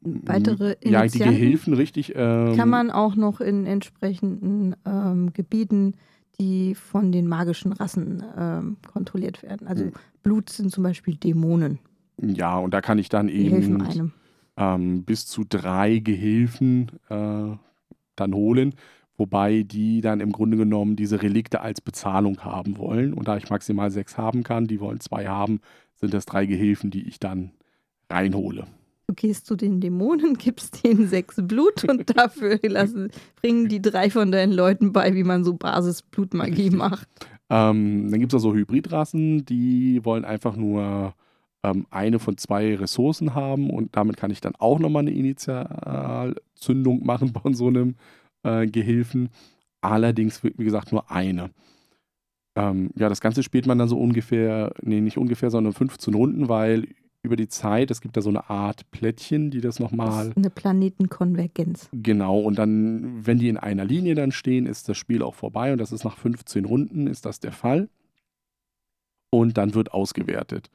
weitere Ja, die Gehilfen, richtig. Ähm, kann man auch noch in entsprechenden ähm, Gebieten, die von den magischen Rassen ähm, kontrolliert werden. Also mhm. Blut sind zum Beispiel Dämonen. Ja, und da kann ich dann eben ähm, bis zu drei Gehilfen äh, dann holen, wobei die dann im Grunde genommen diese Relikte als Bezahlung haben wollen. Und da ich maximal sechs haben kann, die wollen zwei haben, sind das drei Gehilfen, die ich dann reinhole. Du gehst zu den Dämonen, gibst denen sechs Blut und dafür lassen, bringen die drei von deinen Leuten bei, wie man so Basis-Blutmagie macht. Ähm, dann gibt es auch so Hybridrassen, die wollen einfach nur ähm, eine von zwei Ressourcen haben und damit kann ich dann auch nochmal eine Initialzündung machen von so einem äh, Gehilfen. Allerdings, wie gesagt, nur eine. Ähm, ja, das Ganze spielt man dann so ungefähr, nee, nicht ungefähr, sondern 15 Runden, weil über die Zeit, es gibt da so eine Art Plättchen, die das nochmal. Eine Planetenkonvergenz. Genau, und dann, wenn die in einer Linie dann stehen, ist das Spiel auch vorbei und das ist nach 15 Runden, ist das der Fall. Und dann wird ausgewertet,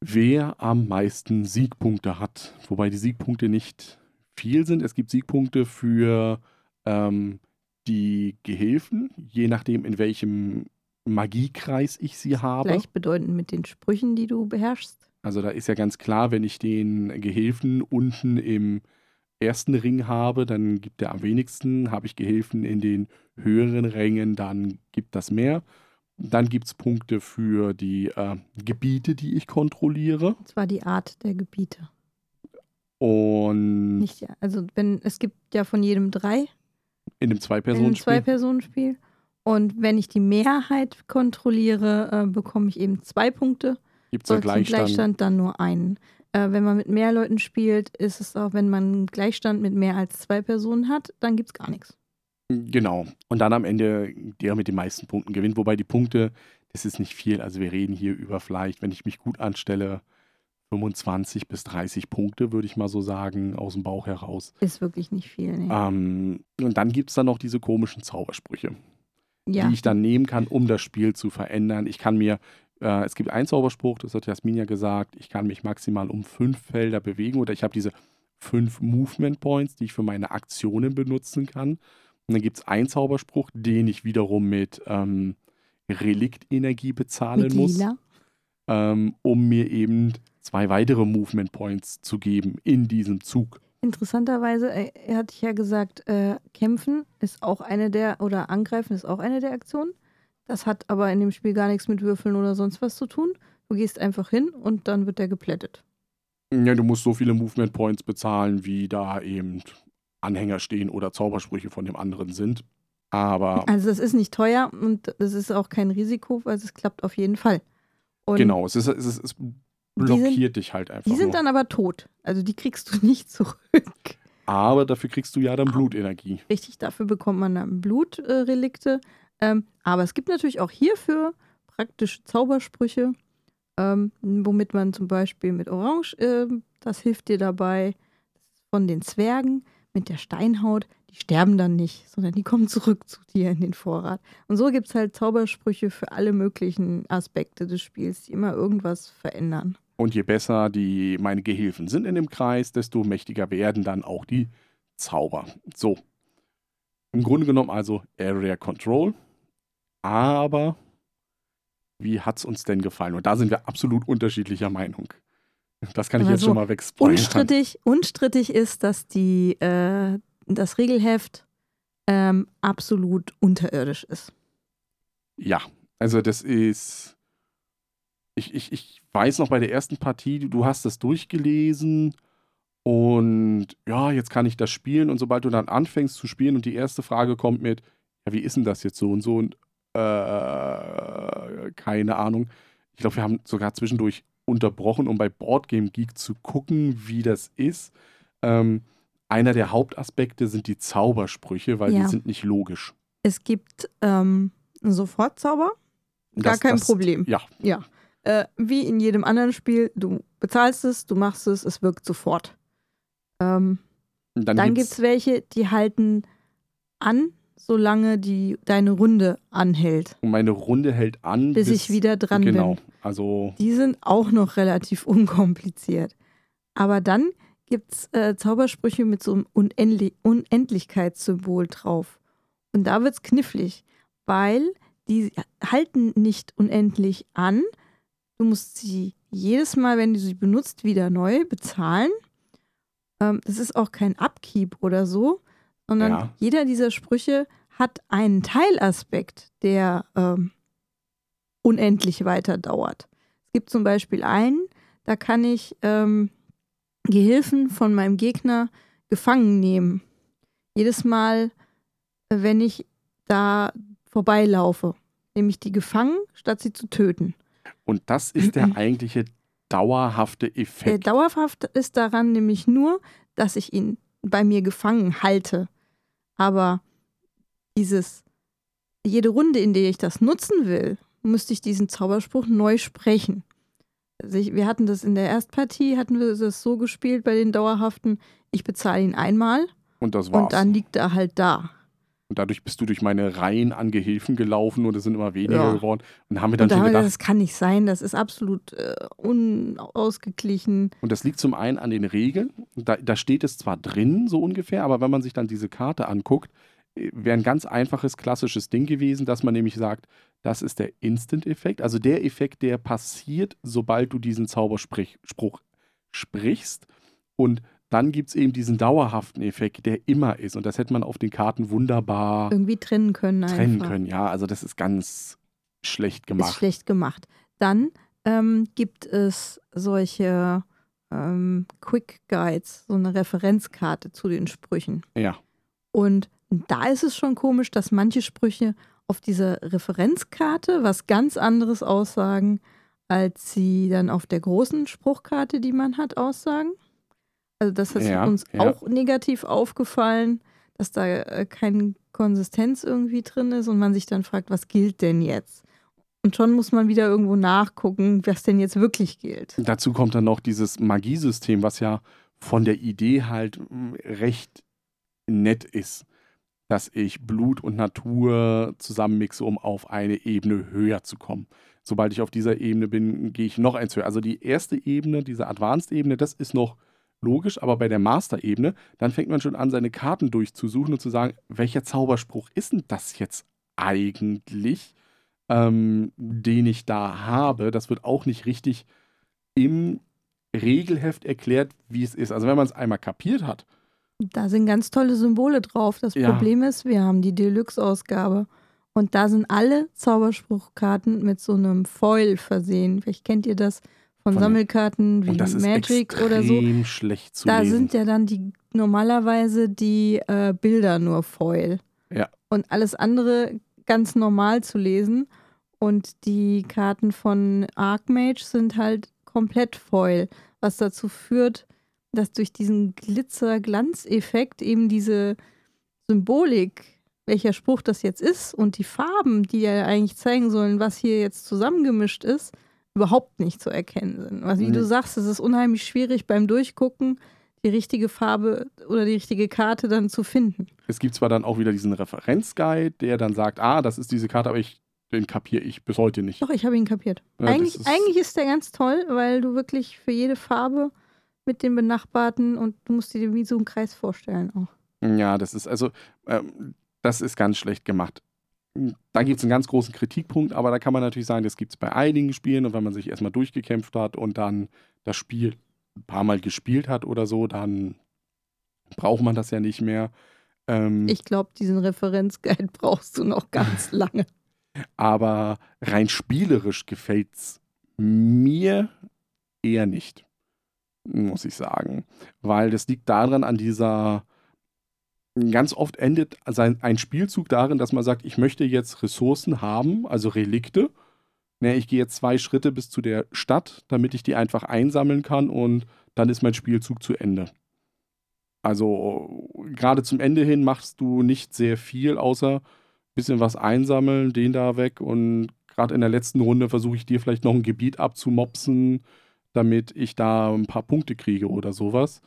wer am meisten Siegpunkte hat. Wobei die Siegpunkte nicht viel sind. Es gibt Siegpunkte für ähm, die Gehilfen, je nachdem, in welchem Magiekreis ich sie habe. Gleichbedeutend mit den Sprüchen, die du beherrschst. Also da ist ja ganz klar, wenn ich den Gehilfen unten im ersten Ring habe, dann gibt er am wenigsten. Habe ich Gehilfen in den höheren Rängen, dann gibt das mehr. Dann gibt es Punkte für die äh, Gebiete, die ich kontrolliere. Und zwar die Art der Gebiete. Und. Nicht, also, wenn, es gibt ja von jedem drei. In dem Zwei-Personen-Spiel. Zwei-Personen-Spiel. Und wenn ich die Mehrheit kontrolliere, äh, bekomme ich eben zwei Punkte. Gibt es ja Gleichstand? Gleichstand dann nur einen. Äh, wenn man mit mehr Leuten spielt, ist es auch, wenn man einen Gleichstand mit mehr als zwei Personen hat, dann gibt es gar nichts. Genau. Und dann am Ende der mit den meisten Punkten gewinnt. Wobei die Punkte, das ist nicht viel. Also wir reden hier über vielleicht, wenn ich mich gut anstelle, 25 bis 30 Punkte, würde ich mal so sagen, aus dem Bauch heraus. Ist wirklich nicht viel. Nee. Ähm, und dann gibt es dann noch diese komischen Zaubersprüche, ja. die ich dann nehmen kann, um das Spiel zu verändern. Ich kann mir äh, es gibt einen Zauberspruch, das hat Jasmin ja gesagt, ich kann mich maximal um fünf Felder bewegen oder ich habe diese fünf Movement Points, die ich für meine Aktionen benutzen kann. Und dann gibt es einen Zauberspruch, den ich wiederum mit ähm, Reliktenergie bezahlen mit muss, ähm, um mir eben zwei weitere Movement Points zu geben in diesem Zug. Interessanterweise, äh, er hat ja gesagt, äh, kämpfen ist auch eine der, oder angreifen ist auch eine der Aktionen. Das hat aber in dem Spiel gar nichts mit Würfeln oder sonst was zu tun. Du gehst einfach hin und dann wird der geplättet. Ja, du musst so viele Movement Points bezahlen, wie da eben Anhänger stehen oder Zaubersprüche von dem anderen sind. Aber. Also, es ist nicht teuer und es ist auch kein Risiko, weil es klappt auf jeden Fall. Und genau, es, ist, es, ist, es blockiert sind, dich halt einfach. Die sind nur. dann aber tot. Also, die kriegst du nicht zurück. Aber dafür kriegst du ja dann Blutenergie. Richtig, dafür bekommt man dann Blutrelikte. Ähm, aber es gibt natürlich auch hierfür praktische Zaubersprüche, ähm, womit man zum Beispiel mit Orange, äh, das hilft dir dabei, von den Zwergen mit der Steinhaut, die sterben dann nicht, sondern die kommen zurück zu dir in den Vorrat. Und so gibt es halt Zaubersprüche für alle möglichen Aspekte des Spiels, die immer irgendwas verändern. Und je besser die meine Gehilfen sind in dem Kreis, desto mächtiger werden dann auch die Zauber. So. Im Grunde genommen also Area Control. Aber wie hat es uns denn gefallen? Und da sind wir absolut unterschiedlicher Meinung. Das kann ich Also, jetzt schon mal wegspoilern. Unstrittig, unstrittig ist, dass die, äh, das Regelheft ähm, absolut unterirdisch ist. Ja, also das ist. Ich, ich, ich weiß noch bei der ersten Partie, du hast das durchgelesen und ja, jetzt kann ich das spielen. Und sobald du dann anfängst zu spielen und die erste Frage kommt mit, ja, wie ist denn das jetzt so und so und äh, keine Ahnung. Ich glaube, wir haben sogar zwischendurch unterbrochen, um bei Boardgame Geek zu gucken, wie das ist. Ähm, einer der Hauptaspekte sind die Zaubersprüche, weil Ja. die sind nicht logisch. Es gibt ähm, einen Sofortzauber, gar Das- kein das- Problem. Ja, Ja. Äh, wie in jedem anderen Spiel, du bezahlst es, du machst es, es wirkt sofort. Ähm, dann, dann gibt es welche, die halten an, solange die, deine Runde anhält, meine Runde hält an, bis, ich wieder dran genau. bin. Also Die sind auch noch relativ unkompliziert. Aber dann gibt es äh, Zaubersprüche mit so einem Unendli Unendlichkeitssymbol drauf. Und da wird es knifflig, weil die halten nicht unendlich an. Du musst sie jedes Mal, wenn du sie benutzt, wieder neu bezahlen. Ähm, das ist auch kein Upkeep oder so, sondern Ja. jeder dieser Sprüche hat einen Teilaspekt, der ähm, unendlich weiter dauert. Es gibt zum Beispiel einen, da kann ich ähm, Gehilfen von meinem Gegner gefangen nehmen. Jedes Mal, äh, wenn ich da vorbeilaufe, nehme ich die gefangen, statt sie zu töten. Und das ist der eigentliche dauerhafte Der Effekt. dauerhaft ist daran nämlich nur, dass ich ihn bei mir gefangen halte. Aber dieses, jede Runde, in der ich das nutzen will, müsste ich diesen Zauberspruch neu sprechen. Also ich, wir hatten das in der Erstpartie, hatten wir das so gespielt bei den dauerhaften, ich bezahle ihn einmal Und das war's. und dann liegt er halt da. Und dadurch bist du durch meine Reihen an Gehilfen gelaufen und es sind immer weniger Ja. geworden. Und haben wir dann Und da schon gedacht, das kann nicht sein, das ist absolut äh, unausgeglichen. und das liegt zum einen an den Regeln. Da, da steht es zwar drin, so ungefähr, aber wenn man sich dann diese Karte anguckt, äh, wäre ein ganz einfaches, klassisches Ding gewesen, dass man nämlich sagt, das ist der Instant-Effekt, also der Effekt, der passiert, sobald du diesen Zauberspruch sprichst. Und dann gibt es eben diesen dauerhaften Effekt, der immer ist. Und das hätte man auf den Karten wunderbar Irgendwie trennen können einfach. trennen können. Ja, also das ist ganz schlecht Ist gemacht. schlecht gemacht. Dann ähm, gibt es solche ähm, Quick Guides, so eine Referenzkarte zu den Sprüchen. Ja, Und da ist es schon komisch, dass manche Sprüche auf dieser Referenzkarte was ganz anderes aussagen, als sie dann auf der großen Spruchkarte, die man hat, aussagen. Also das ist Ja, uns ja. auch negativ aufgefallen, dass da äh, keine Konsistenz irgendwie drin ist und man sich dann fragt, was gilt denn jetzt? Und schon muss man wieder irgendwo nachgucken, was denn jetzt wirklich gilt. dazu kommt dann noch dieses Magiesystem, was ja von der Idee halt mm, recht nett ist, dass ich Blut und Natur zusammenmixe, um auf eine Ebene höher zu kommen. Sobald ich auf dieser Ebene bin, gehe ich noch eins höher. Also die erste Ebene, diese Advanced-Ebene, das ist noch logisch, aber bei der Master-Ebene, dann fängt man schon an, seine Karten durchzusuchen und zu sagen, welcher Zauberspruch ist denn das jetzt eigentlich, ähm, den ich da habe? Das wird auch nicht richtig im Regelheft erklärt, wie es ist. Also wenn man es einmal kapiert hat, Da sind ganz tolle Symbole drauf. Das Ja. Problem ist, wir haben die Deluxe-Ausgabe. Und da sind alle Zauberspruchkarten mit so einem Foil versehen. Vielleicht kennt ihr das von, Von- Sammelkarten wie Magic oder so. schlecht zu Da lesen. sind ja dann die normalerweise die äh, Bilder nur Foil. Ja. Und alles andere ganz normal zu lesen. Und die Karten von Archmage sind halt komplett Foil, was dazu führt, dass durch diesen Glitzer-Glanzeffekt eben diese Symbolik welcher Spruch das jetzt ist und die Farben, die ja eigentlich zeigen sollen, was hier jetzt zusammengemischt ist, überhaupt nicht zu erkennen sind. Was, wie Nee. du sagst, es ist unheimlich schwierig beim Durchgucken, die richtige Farbe oder die richtige Karte dann zu finden. Es gibt zwar dann auch wieder diesen Referenzguide, der dann sagt, ah, das ist diese Karte, aber ich, den kapiere ich bis heute nicht. Doch, ich habe ihn kapiert. Ja, eigentlich, ist- eigentlich ist der ganz toll, weil du wirklich für jede Farbe mit den benachbarten und du musst dir wie so einen Kreis vorstellen auch. Ja, das ist also, ähm, das ist ganz schlecht gemacht. Da gibt es einen ganz großen Kritikpunkt, aber da kann man natürlich sagen, das gibt es bei einigen Spielen und wenn man sich erstmal durchgekämpft hat und dann das Spiel ein paar Mal gespielt hat oder so, dann braucht man das ja nicht mehr. Ähm, Ich glaube, diesen Referenzguide brauchst du noch ganz lange. aber rein spielerisch gefällt es mir eher nicht, muss ich sagen. Weil das liegt daran, an dieser. Ganz oft endet sein, ein Spielzug darin, dass man sagt, ich möchte jetzt Ressourcen haben, also Relikte. Ne, ich gehe jetzt zwei Schritte bis zu der Stadt, damit ich die einfach einsammeln kann und dann ist mein Spielzug zu Ende. Also gerade zum Ende hin machst du nicht sehr viel, außer bisschen was einsammeln, den da weg und gerade in der letzten Runde versuche ich dir vielleicht noch ein Gebiet abzumopsen, damit ich da ein paar Punkte kriege oder sowas.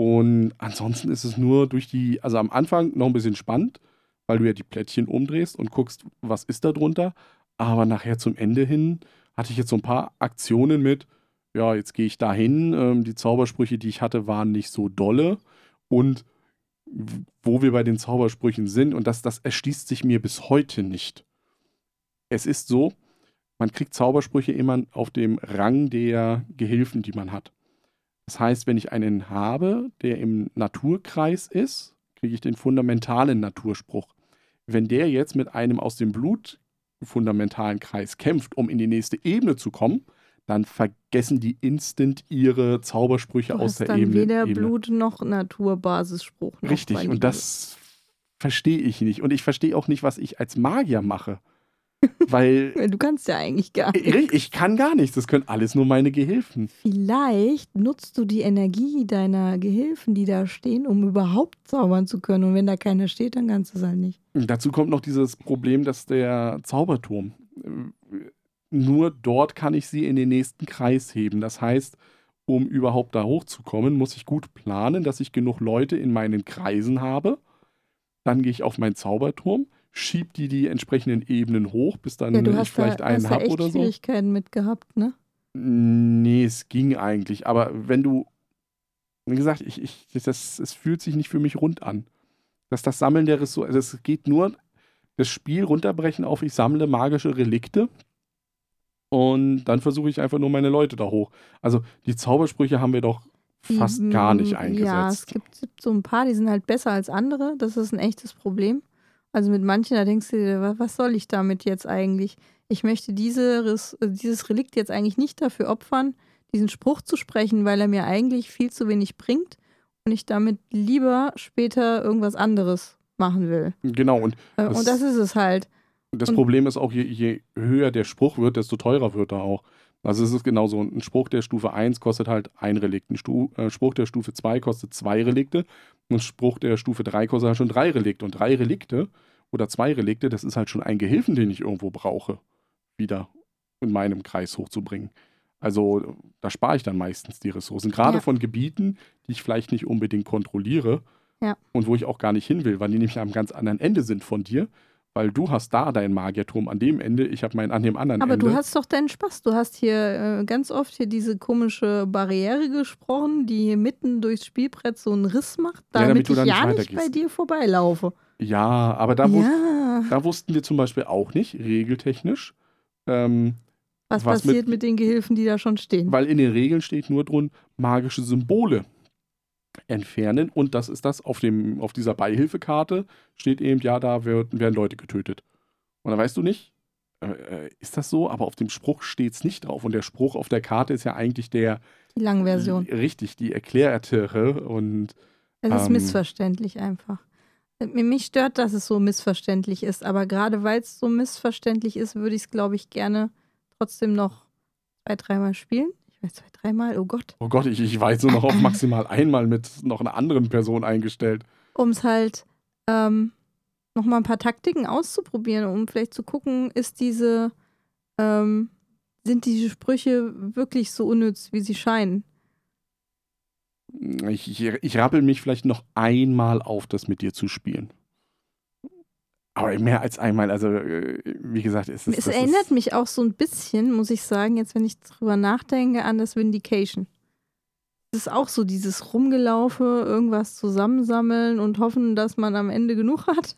Und ansonsten ist es nur durch die, also am Anfang noch ein bisschen spannend, weil du ja die Plättchen umdrehst und guckst, was ist da drunter. Aber nachher zum Ende hin hatte ich jetzt so ein paar Aktionen mit, ja, jetzt gehe ich da hin. Ähm, die Zaubersprüche, die ich hatte, waren nicht so dolle. Und wo wir bei den Zaubersprüchen sind, und das, das erschließt sich mir bis heute nicht. Es ist so, man kriegt Zaubersprüche immer auf dem Rang der Gehilfen, die man hat. Das heißt, wenn ich einen habe, der im Naturkreis ist, kriege ich den fundamentalen Naturspruch. Wenn der jetzt mit einem aus dem Blut fundamentalen Kreis kämpft, um in die nächste Ebene zu kommen, dann vergessen die instant ihre Zaubersprüche aus der dann Ebene. weder Ebene. Blut noch Naturbasisspruch. Noch, Richtig, und das verstehe ich nicht. Und ich verstehe auch nicht, was ich als Magier mache. Weil Du kannst ja eigentlich gar nicht. ich, ich kann gar nichts. Das können alles nur meine Gehilfen. Vielleicht nutzt du die Energie deiner Gehilfen, die da stehen, um überhaupt zaubern zu können. Und wenn da keiner steht, dann kannst du es halt nicht. Dazu kommt noch dieses Problem, dass der Zauberturm, äh, nur dort kann ich sie in den nächsten Kreis heben. Das heißt, um überhaupt da hochzukommen, muss ich gut planen, dass ich genug Leute in meinen Kreisen habe. Dann gehe ich auf meinen Zauberturm, schieb die die entsprechenden Ebenen hoch, bis dann Ja, du ich vielleicht da, einen hast habe oder so. Schwierigkeiten mit gehabt, ne? Nee, es ging eigentlich. Aber wenn du, wie gesagt, ich, ich, das, es fühlt sich nicht für mich rund an. Dass das Sammeln der Ressourcen, also es geht nur, das Spiel runterbrechen auf, ich sammle magische Relikte und dann versuche ich einfach nur meine Leute da hoch. Also die Zaubersprüche haben wir doch fast gar nicht mm, Ja, es eingesetzt. gibt so ein paar, die sind halt besser als andere. Das ist ein echtes Problem. Also mit manchen, da denkst du dir, wa- was soll ich damit jetzt eigentlich? Ich möchte diese, dieses Relikt jetzt eigentlich nicht dafür opfern, diesen Spruch zu sprechen, weil er mir eigentlich viel zu wenig bringt und ich damit lieber später irgendwas anderes machen will. Genau, und Äh, Das- und das ist es halt. das Und- Problem ist auch, je, je höher der Spruch wird, desto teurer wird er auch. Also es ist genauso, ein Spruch der Stufe 1 kostet halt ein Relikt, ein Stu äh, Spruch der Stufe 2 kostet zwei Relikte und ein Spruch der Stufe 3 kostet halt schon drei Relikte. Und drei Relikte oder zwei Relikte, das ist halt schon ein Gehilfen, den ich irgendwo brauche, wieder in meinem Kreis hochzubringen. Also da spare ich dann meistens die Ressourcen. Gerade Ja. von Gebieten, die ich vielleicht nicht unbedingt kontrolliere Ja. und wo ich auch gar nicht hin will, weil die nämlich am ganz anderen Ende sind von dir. Weil du hast da deinen Magierturm an dem Ende, ich habe meinen an dem anderen Aber Ende. du hast doch deinen Spaß. Du hast hier äh, ganz oft hier diese komische Barriere gesprochen, die hier mitten durchs Spielbrett so einen Riss macht, Ja, damit, damit du ich nicht ja nicht weitergehst. bei dir vorbeilaufe. ja, aber da, wus ja. da wussten wir zum Beispiel auch nicht, regeltechnisch, ähm, Was, was passiert mit- mit, den Gehilfen, die da schon stehen? weil in den Regeln steht nur drin, magische Symbole entfernen und das ist das, auf, dem, auf dieser Beihilfekarte steht eben, ja, da wird, werden Leute getötet. Und dann weißt du nicht, äh, äh, ist das so? Aber auf dem Spruch steht es nicht drauf und der Spruch auf der Karte ist ja eigentlich der Die lange Version. richtig, die erklärtere und Es ist ähm, missverständlich einfach. Äh, Mich stört, dass es so missverständlich ist, aber gerade weil es so missverständlich ist, würde ich es, glaube ich, gerne trotzdem noch zwei, dreimal spielen. Weiß, zwei, dreimal, oh Gott. Oh Gott, ich, ich war jetzt nur noch auf maximal einmal mit noch einer anderen Person eingestellt. um es halt ähm, nochmal ein paar Taktiken auszuprobieren, um vielleicht zu gucken, ist diese, ähm, sind diese Sprüche wirklich so unnütz, wie sie scheinen. Ich, ich, ich rappel mich vielleicht noch einmal auf, das mit dir zu spielen. Aber mehr als einmal, also äh, wie gesagt, ist es. Es erinnert ist, mich auch so ein bisschen, muss ich sagen, jetzt wenn ich drüber nachdenke, an das Vindication. Es ist auch so dieses Rumgelaufe, irgendwas zusammensammeln und hoffen, dass man am Ende genug hat.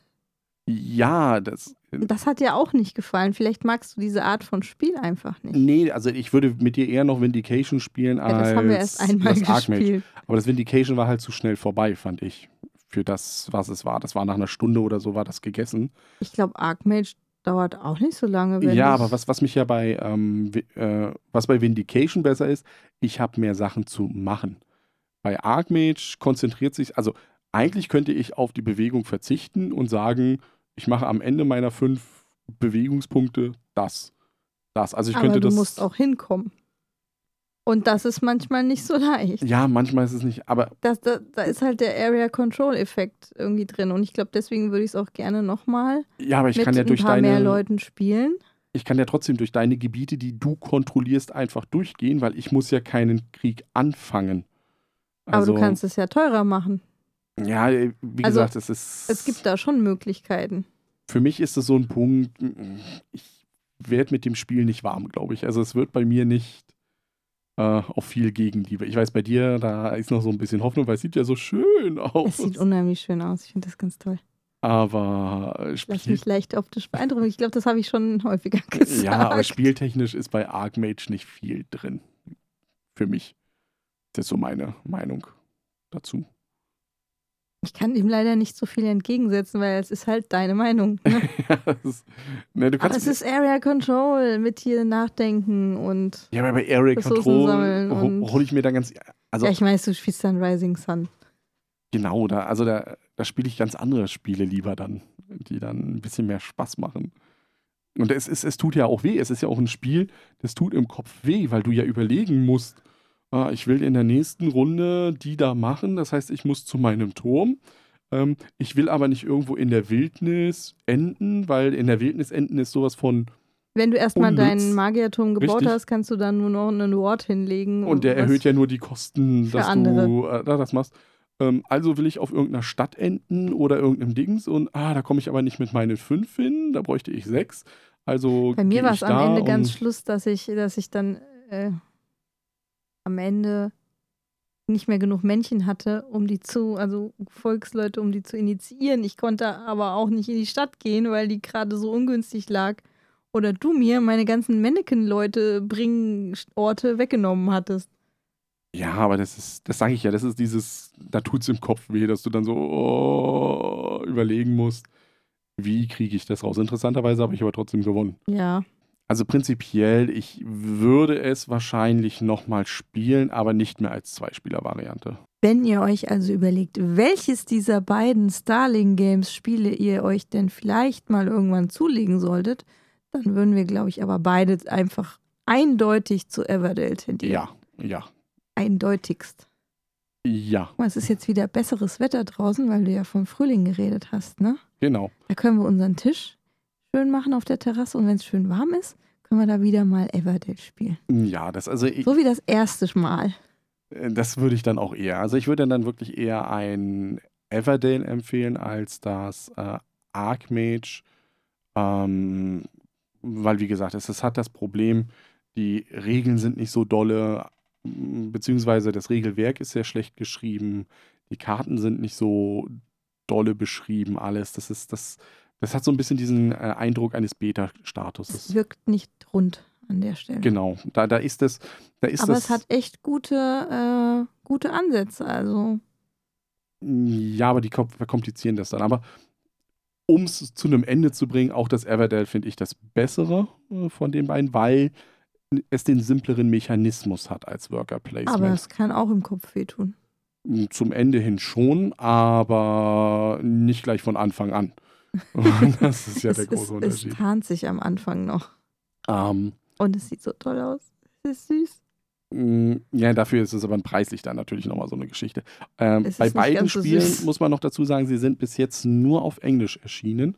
Ja, das. Das hat dir auch nicht gefallen. Vielleicht magst du diese Art von Spiel einfach nicht. Nee, also ich würde mit dir eher noch Vindication spielen als Ja, das haben wir erst einmal gespielt. Aber das Vindication war halt zu schnell vorbei, fand ich. Für das, was es war. Das war nach einer Stunde oder so, war das gegessen. Ich glaube, Archmage dauert auch nicht so lange. Ja, aber was, was mich ja bei, ähm, äh, was bei Vindication besser ist, ich habe mehr Sachen zu machen. Bei Archmage konzentriert sich, also eigentlich könnte ich auf die Bewegung verzichten und sagen, ich mache am Ende meiner fünf Bewegungspunkte das. Das. Also ich aber könnte du das. musst auch hinkommen. Und das ist manchmal nicht so leicht. Ja, manchmal ist es nicht, aber Das, da, da ist halt der Area Control Effekt irgendwie drin. Und ich glaube, deswegen würde ich es auch gerne nochmal ja, aber ich mit kann ja ein durch paar mehr deine, Leuten spielen. ich kann ja trotzdem durch deine Gebiete, die du kontrollierst, einfach durchgehen, weil ich muss ja keinen Krieg anfangen. Aber Also, du kannst es ja teurer machen. Ja, äh, wie Also, gesagt, es ist. Es gibt da schon Möglichkeiten. Für mich ist es so ein Punkt, ich werde mit dem Spiel nicht warm, glaube ich. Also es wird bei mir nicht äh, auf viel Gegenliebe. Ich weiß, bei dir, da ist noch so ein bisschen Hoffnung, weil es sieht ja so schön Es aus. sieht unheimlich schön aus. Ich finde das ganz toll. Aber Spiel, mich leicht optisch beeindrucken. Ich glaube, das habe ich schon häufiger gesagt. ja, aber spieltechnisch ist bei Archmage nicht viel drin. Für mich. Das ist so meine Meinung dazu. Ich kann ihm leider nicht so viel entgegensetzen, weil es ist halt deine Meinung. Ne? Ja, das ist, ne, du Aber es ist Area Control mit hier nachdenken und. ja, aber bei Area Ressourcen Control hole ich mir da ganz. Also, ja, ich weiß, du spielst dann Rising Sun. Genau, da, also da, da spiele ich ganz andere Spiele lieber dann, die dann ein bisschen mehr Spaß machen. Und es, ist, es tut ja auch weh. Es ist ja auch ein Spiel, das tut im Kopf weh, weil du ja überlegen musst, ah, ich will in der nächsten Runde die da machen. Das heißt, ich muss zu meinem Turm. Ähm, ich will aber nicht irgendwo in der Wildnis enden, weil in der Wildnis enden ist sowas von. Wenn du erstmal deinen Magierturm gebaut Richtig. hast, kannst du dann nur noch einen Ward hinlegen. Und der erhöht ja nur die Kosten, dass andere. du äh, da das machst. Ähm, also will ich auf irgendeiner Stadt enden oder irgendeinem Dings und ah, da komme ich aber nicht mit meinen fünf hin, da bräuchte ich sechs. Also Bei mir war es am Ende ganz Schluss, dass ich, dass ich dann äh, am Ende nicht mehr genug Männchen hatte, um die zu, also Volksleute, um die zu initiieren. Ich konnte aber auch nicht in die Stadt gehen, weil die gerade so ungünstig lag. Oder du mir meine ganzen Mannequin-Leute bringen Orte weggenommen hattest. Ja, aber das ist, das sage ich ja, das ist dieses, da tut es im Kopf weh, dass du dann so oh, überlegen musst, wie kriege ich das raus. Interessanterweise habe ich aber trotzdem gewonnen. Ja. Also prinzipiell, ich würde es wahrscheinlich nochmal spielen, aber nicht mehr als Zweispieler-Variante. Wenn ihr euch also überlegt, welches dieser beiden Starling-Games-Spiele ihr euch denn vielleicht mal irgendwann zulegen solltet, dann würden wir, glaube ich, aber beide einfach eindeutig zu Everdale tendieren. Ja, ja, Eindeutigst. ja, mal, Es ist jetzt wieder besseres Wetter draußen, weil du ja vom Frühling geredet hast, ne? genau. Da können wir unseren Tisch schön machen auf der Terrasse und wenn es schön warm ist, können wir da wieder mal Everdale spielen. Ja, das also ich, So wie das erste Mal. Äh, Das würde ich dann auch eher. Also ich würde dann wirklich eher ein Everdale empfehlen als das äh, Archmage. Ähm, weil, wie gesagt, es, es hat das Problem, die Regeln sind nicht so dolle, m, beziehungsweise das Regelwerk ist sehr schlecht geschrieben, die Karten sind nicht so dolle beschrieben, alles. Das ist, das, das hat so ein bisschen diesen äh, Eindruck eines Es Beta-Statuses. wirkt nicht rund an der Stelle. Genau, da, da ist es, da ist Aber das. es hat echt gute, äh, gute Ansätze. Also, Ja, aber die kom- verkomplizieren das dann. Aber um es zu einem Ende zu bringen, auch das Everdell finde ich das bessere äh, von den beiden, weil es den simpleren Mechanismus hat als Worker aber Placement. es kann auch im Kopf wehtun. Zum Ende hin schon, aber nicht gleich von Anfang an. Das ist ja es, der große es, Unterschied. es tarnt sich am Anfang noch. Ähm, Und es sieht so toll aus. Es ist süß. Mm, Ja, dafür ist es aber preislich dann natürlich nochmal so eine Geschichte. Ähm, Es ist bei beiden so Spielen süß. muss man noch dazu sagen, sie sind bis jetzt nur auf Englisch erschienen.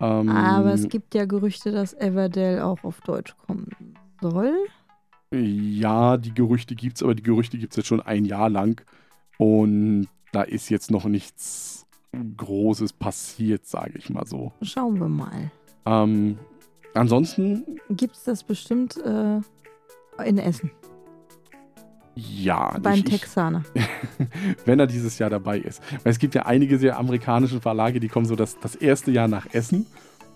Ähm, Aber es gibt ja Gerüchte, dass Everdell auch auf Deutsch kommen soll. Ja, die Gerüchte gibt's, aber die Gerüchte gibt's jetzt schon ein Jahr lang. Und da ist jetzt noch nichts Großes passiert, sage ich mal so. Schauen wir mal. Ähm, ansonsten, Gibt es das bestimmt äh, in Essen ja. beim ich, Texaner? wenn er dieses Jahr dabei ist. Weil es gibt ja einige sehr amerikanische Verlage, die kommen so das, das erste Jahr nach Essen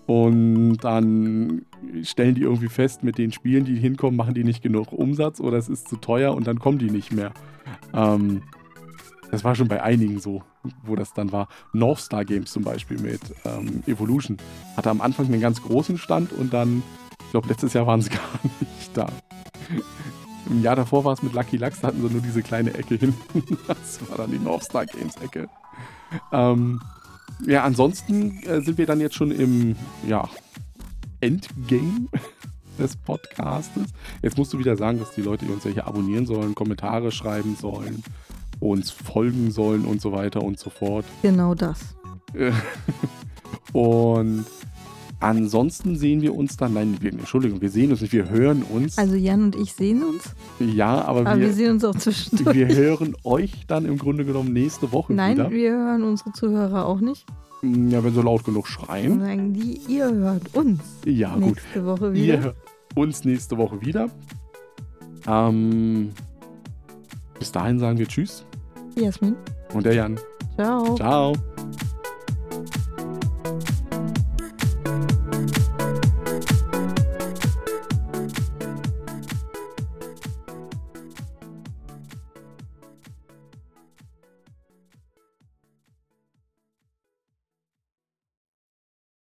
und dann stellen die irgendwie fest, mit den Spielen, die hinkommen, machen die nicht genug Umsatz oder es ist zu teuer und dann kommen die nicht mehr. Ähm, das war schon bei einigen so, wo das dann war. North Star Games zum Beispiel mit ähm, Evolution hatte am Anfang einen ganz großen Stand und dann, ich glaube, letztes Jahr waren sie gar nicht da. Im Jahr davor war es mit Lucky Lux, da hatten sie nur diese kleine Ecke hinten. Das war dann die North Star Games Ecke. Ähm, ja, ansonsten äh, sind wir dann jetzt schon im ja, Endgame des Podcastes. Jetzt musst du wieder sagen, dass die Leute uns ja hier abonnieren sollen, Kommentare schreiben sollen, uns folgen sollen und so weiter und so fort. Genau das. Äh, und ansonsten sehen wir uns dann, nein, wir, Entschuldigung, wir sehen uns nicht, wir hören uns. Also Jan und ich sehen uns, ja, aber, aber wir wir, sehen uns auch zwischendurch. wir hören euch dann im Grunde genommen nächste Woche Nein, wieder. wir hören unsere Zuhörer auch nicht. Ja, wenn sie laut genug Dann schreien. sagen die, ihr hört uns Ja, gut. nächste Woche Ihr wieder. hört uns nächste Woche wieder. Ähm, bis dahin sagen wir Tschüss Jasmin. Und der Jan. Ciao. Ciao.